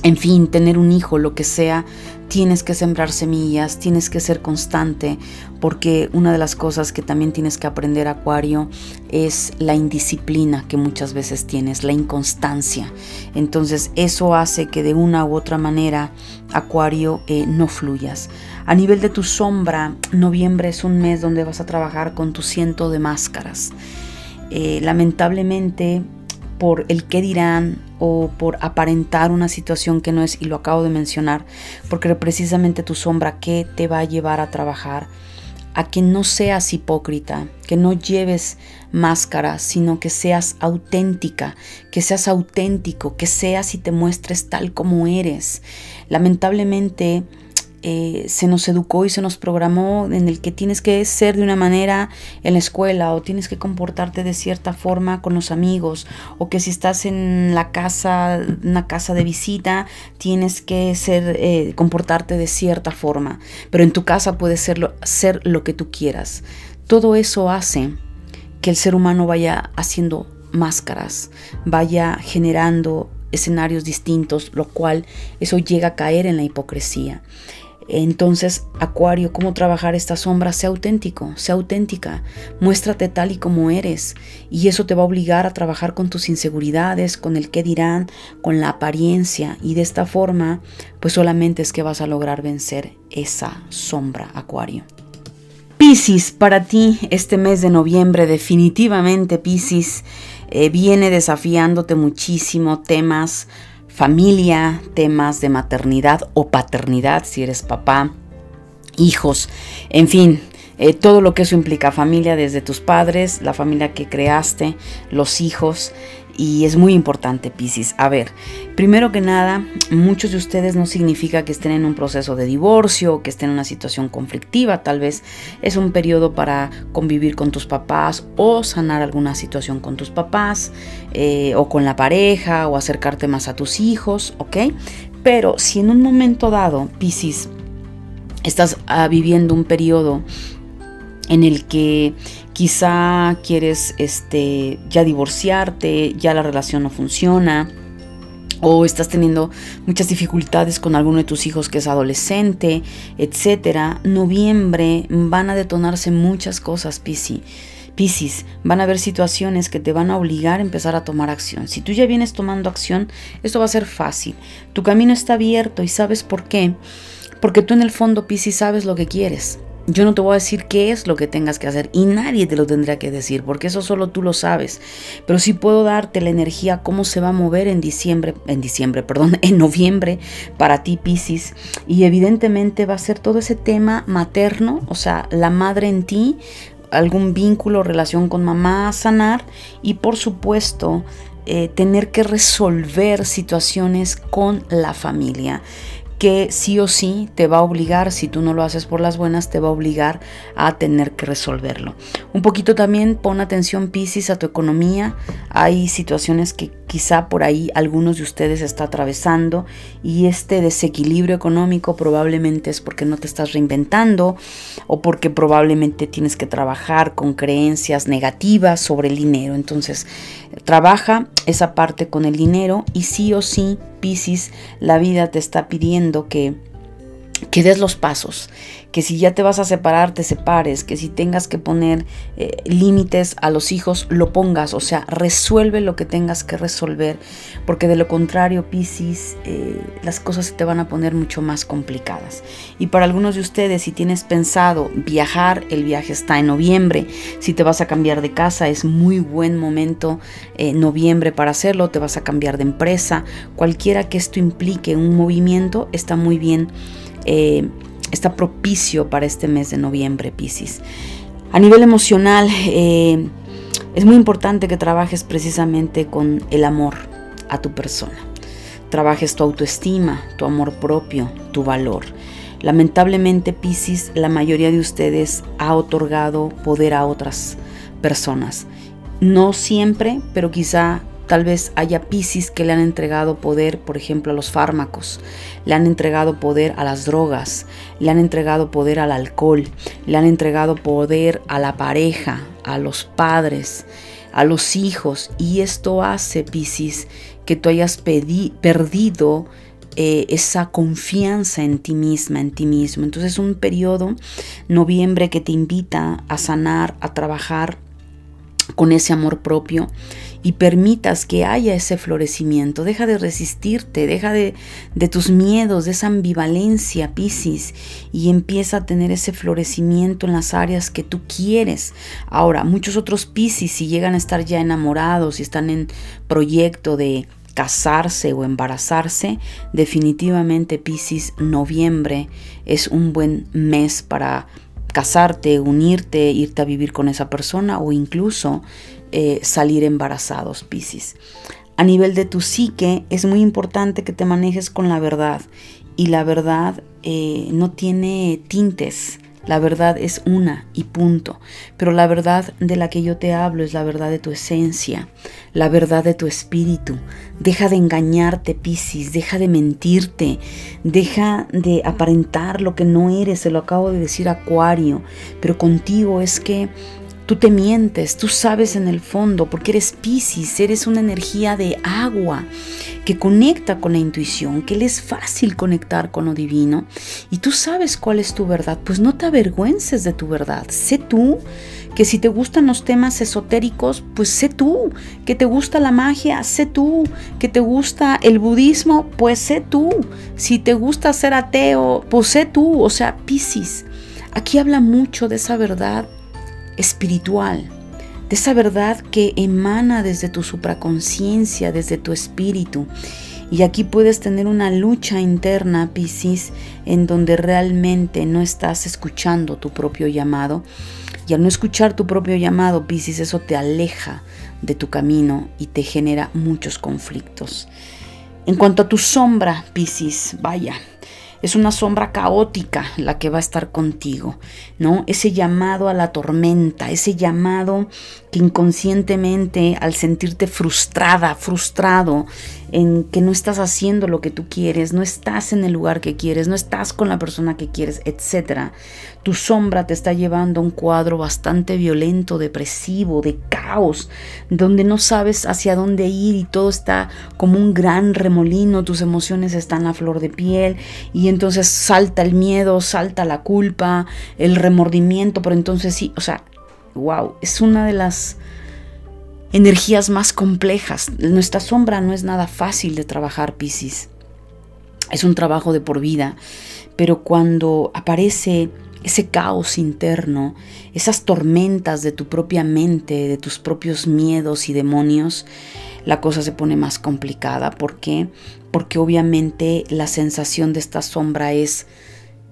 en fin, tener un hijo, lo que sea, tienes que sembrar semillas, tienes que ser constante, porque una de las cosas que también tienes que aprender, Acuario, es la indisciplina que muchas veces tienes, la inconstancia. Entonces eso hace que de una u otra manera, Acuario, eh, no fluyas. A nivel de tu sombra, noviembre es un mes donde vas a trabajar con tu ciento de máscaras. Eh, lamentablemente, por el qué dirán o por aparentar una situación que no es, y lo acabo de mencionar, porque precisamente tu sombra que te va a llevar a trabajar, a que no seas hipócrita, que no lleves máscara, sino que seas auténtica, que seas auténtico, que seas y te muestres tal como eres. Lamentablemente, eh, se nos educó y se nos programó en el que tienes que ser de una manera en la escuela o tienes que comportarte de cierta forma con los amigos o que si estás en la casa, una casa de visita, tienes que ser, eh, comportarte de cierta forma, pero en tu casa puedes ser ser lo que tú quieras. Todo eso hace que el ser humano vaya haciendo máscaras, vaya generando escenarios distintos, lo cual eso llega a caer en la hipocresía. Entonces, Acuario, ¿cómo trabajar esta sombra? Sea auténtico, sea auténtica, muéstrate tal y como eres. Y eso te va a obligar a trabajar con tus inseguridades, con el qué dirán, con la apariencia. Y de esta forma, pues solamente es que vas a lograr vencer esa sombra, Acuario. Piscis, para ti este mes de noviembre, definitivamente Piscis, eh, viene desafiándote muchísimo temas familia, temas de maternidad o paternidad, si eres papá, hijos, en fin, eh, todo lo que eso implica, familia desde tus padres, la familia que creaste, los hijos, y es muy importante, Piscis. A ver, primero que nada, muchos de ustedes no significa que estén en un proceso de divorcio, que estén en una situación conflictiva, tal vez es un periodo para convivir con tus papás o sanar alguna situación con tus papás eh, o con la pareja o acercarte más a tus hijos, ¿ok? Pero si en un momento dado, Piscis, estás ah, viviendo un periodo en el que quizá quieres este, ya divorciarte, ya la relación no funciona, o estás teniendo muchas dificultades con alguno de tus hijos que es adolescente, etcétera, noviembre van a detonarse muchas cosas, Piscis. Piscis, van a haber situaciones que te van a obligar a empezar a tomar acción. Si tú ya vienes tomando acción, esto va a ser fácil. Tu camino está abierto y sabes por qué. Porque tú en el fondo, Piscis, sabes lo que quieres. Yo no te voy a decir qué es lo que tengas que hacer y nadie te lo tendrá que decir porque eso solo tú lo sabes. Pero sí puedo darte la energía, cómo se va a mover en diciembre, en diciembre, perdón, en noviembre para ti, Piscis. Y evidentemente va a ser todo ese tema materno, o sea, la madre en ti, algún vínculo, relación con mamá sanar y por supuesto eh, tener que resolver situaciones con la familia que sí o sí te va a obligar, si tú no lo haces por las buenas, te va a obligar a tener que resolverlo. Un poquito también pon atención Piscis a tu economía. Hay situaciones que quizá por ahí algunos de ustedes está atravesando y este desequilibrio económico probablemente es porque no te estás reinventando o porque probablemente tienes que trabajar con creencias negativas sobre el dinero. Entonces, trabaja esa parte con el dinero y sí o sí, Piscis, la vida te está pidiendo que que des los pasos, que si ya te vas a separar, te separes, que si tengas que poner eh, límites a los hijos, lo pongas, o sea, resuelve lo que tengas que resolver, porque de lo contrario, Piscis, eh, las cosas se te van a poner mucho más complicadas. Y para algunos de ustedes, si tienes pensado viajar, el viaje está en noviembre, si te vas a cambiar de casa, es muy buen momento eh, noviembre para hacerlo, te vas a cambiar de empresa, cualquiera que esto implique un movimiento, está muy bien eh, está propicio para este mes de noviembre, Piscis. A nivel emocional, eh, es muy importante que trabajes precisamente con el amor a tu persona. Trabajes tu autoestima, tu amor propio, tu valor. Lamentablemente, Piscis, la mayoría de ustedes ha otorgado poder a otras personas. No siempre, pero quizá Tal vez haya Piscis que le han entregado poder, por ejemplo, a los fármacos, le han entregado poder a las drogas, le han entregado poder al alcohol, le han entregado poder a la pareja, a los padres, a los hijos. Y esto hace, Piscis, que tú hayas perdido eh, esa confianza en ti misma, en ti mismo. Entonces es un periodo, noviembre, que te invita a sanar, a trabajar con ese amor propio y permitas que haya ese florecimiento. Deja de resistirte, deja de, de tus miedos, de esa ambivalencia, Piscis, y empieza a tener ese florecimiento en las áreas que tú quieres. Ahora, muchos otros Piscis, si llegan a estar ya enamorados y están en proyecto de casarse o embarazarse, definitivamente Piscis, noviembre es un buen mes para casarte, unirte, irte a vivir con esa persona o incluso eh, salir embarazados, Piscis. A nivel de tu psique es muy importante que te manejes con la verdad y la verdad eh, no tiene tintes. La verdad es una y punto. Pero la verdad de la que yo te hablo es la verdad de tu esencia, la verdad de tu espíritu. Deja de engañarte, Piscis, deja de mentirte, deja de aparentar lo que no eres, se lo acabo de decir Acuario, pero contigo es que Tú te mientes, tú sabes en el fondo, porque eres Piscis, eres una energía de agua que conecta con la intuición, que le es fácil conectar con lo divino y tú sabes cuál es tu verdad, pues no te avergüences de tu verdad. Sé tú que si te gustan los temas esotéricos, pues sé tú, que te gusta la magia, sé tú, que te gusta el budismo, pues sé tú, si te gusta ser ateo, pues sé tú, o sea, Piscis. Aquí habla mucho de esa verdad espiritual, de esa verdad que emana desde tu supraconciencia, desde tu espíritu. Y aquí puedes tener una lucha interna, Piscis, en donde realmente no estás escuchando tu propio llamado. Y al no escuchar tu propio llamado, Piscis, eso te aleja de tu camino y te genera muchos conflictos. En cuanto a tu sombra, Piscis, vaya, es una sombra caótica la que va a estar contigo, ¿no? Ese llamado a la tormenta, ese llamado que inconscientemente al sentirte frustrada, frustrado, en que no estás haciendo lo que tú quieres, no estás en el lugar que quieres, no estás con la persona que quieres, etc. Tu sombra te está llevando a un cuadro bastante violento, depresivo, de caos, donde no sabes hacia dónde ir y todo está como un gran remolino, tus emociones están a flor de piel y entonces salta el miedo, salta la culpa, el remordimiento, pero entonces sí, o sea, wow, es una de las energías más complejas. Nuestra sombra no es nada fácil de trabajar, Piscis. Es un trabajo de por vida, pero cuando aparece ese caos interno, esas tormentas de tu propia mente, de tus propios miedos y demonios, la cosa se pone más complicada. ¿Por qué? Porque obviamente la sensación de esta sombra es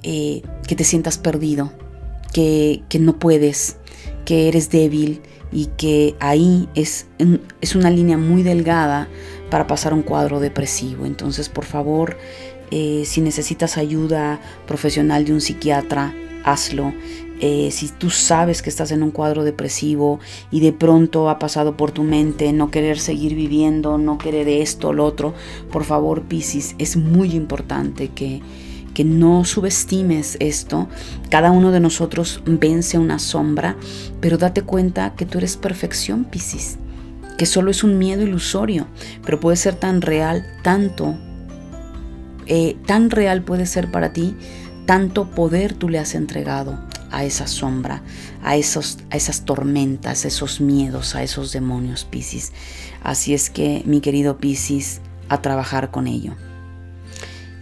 eh, que te sientas perdido, que, que no puedes, que eres débil y que ahí es, es una línea muy delgada para pasar un cuadro depresivo. Entonces, por favor, eh, si necesitas ayuda profesional de un psiquiatra, hazlo. Eh, si tú sabes que estás en un cuadro depresivo y de pronto ha pasado por tu mente no querer seguir viviendo, no querer esto lo otro, por favor, Piscis, es muy importante que, que no subestimes esto. Cada uno de nosotros vence una sombra, pero date cuenta que tú eres perfección, Piscis, que solo es un miedo ilusorio, pero puede ser tan real, tanto, eh, tan real puede ser para ti, tanto poder tú le has entregado a esa sombra, a, esos, a esas tormentas, esos miedos, a esos demonios, Piscis. Así es que, mi querido Piscis, a trabajar con ello.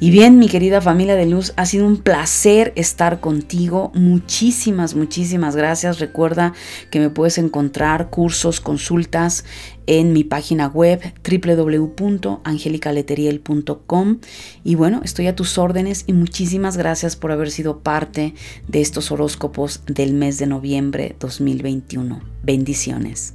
Y bien, mi querida familia de luz, ha sido un placer estar contigo. Muchísimas, muchísimas gracias. Recuerda que me puedes encontrar cursos, consultas en mi página web www.angelicaleteriel.com. Y bueno, estoy a tus órdenes y muchísimas gracias por haber sido parte de estos horóscopos del mes de noviembre 2021. Bendiciones.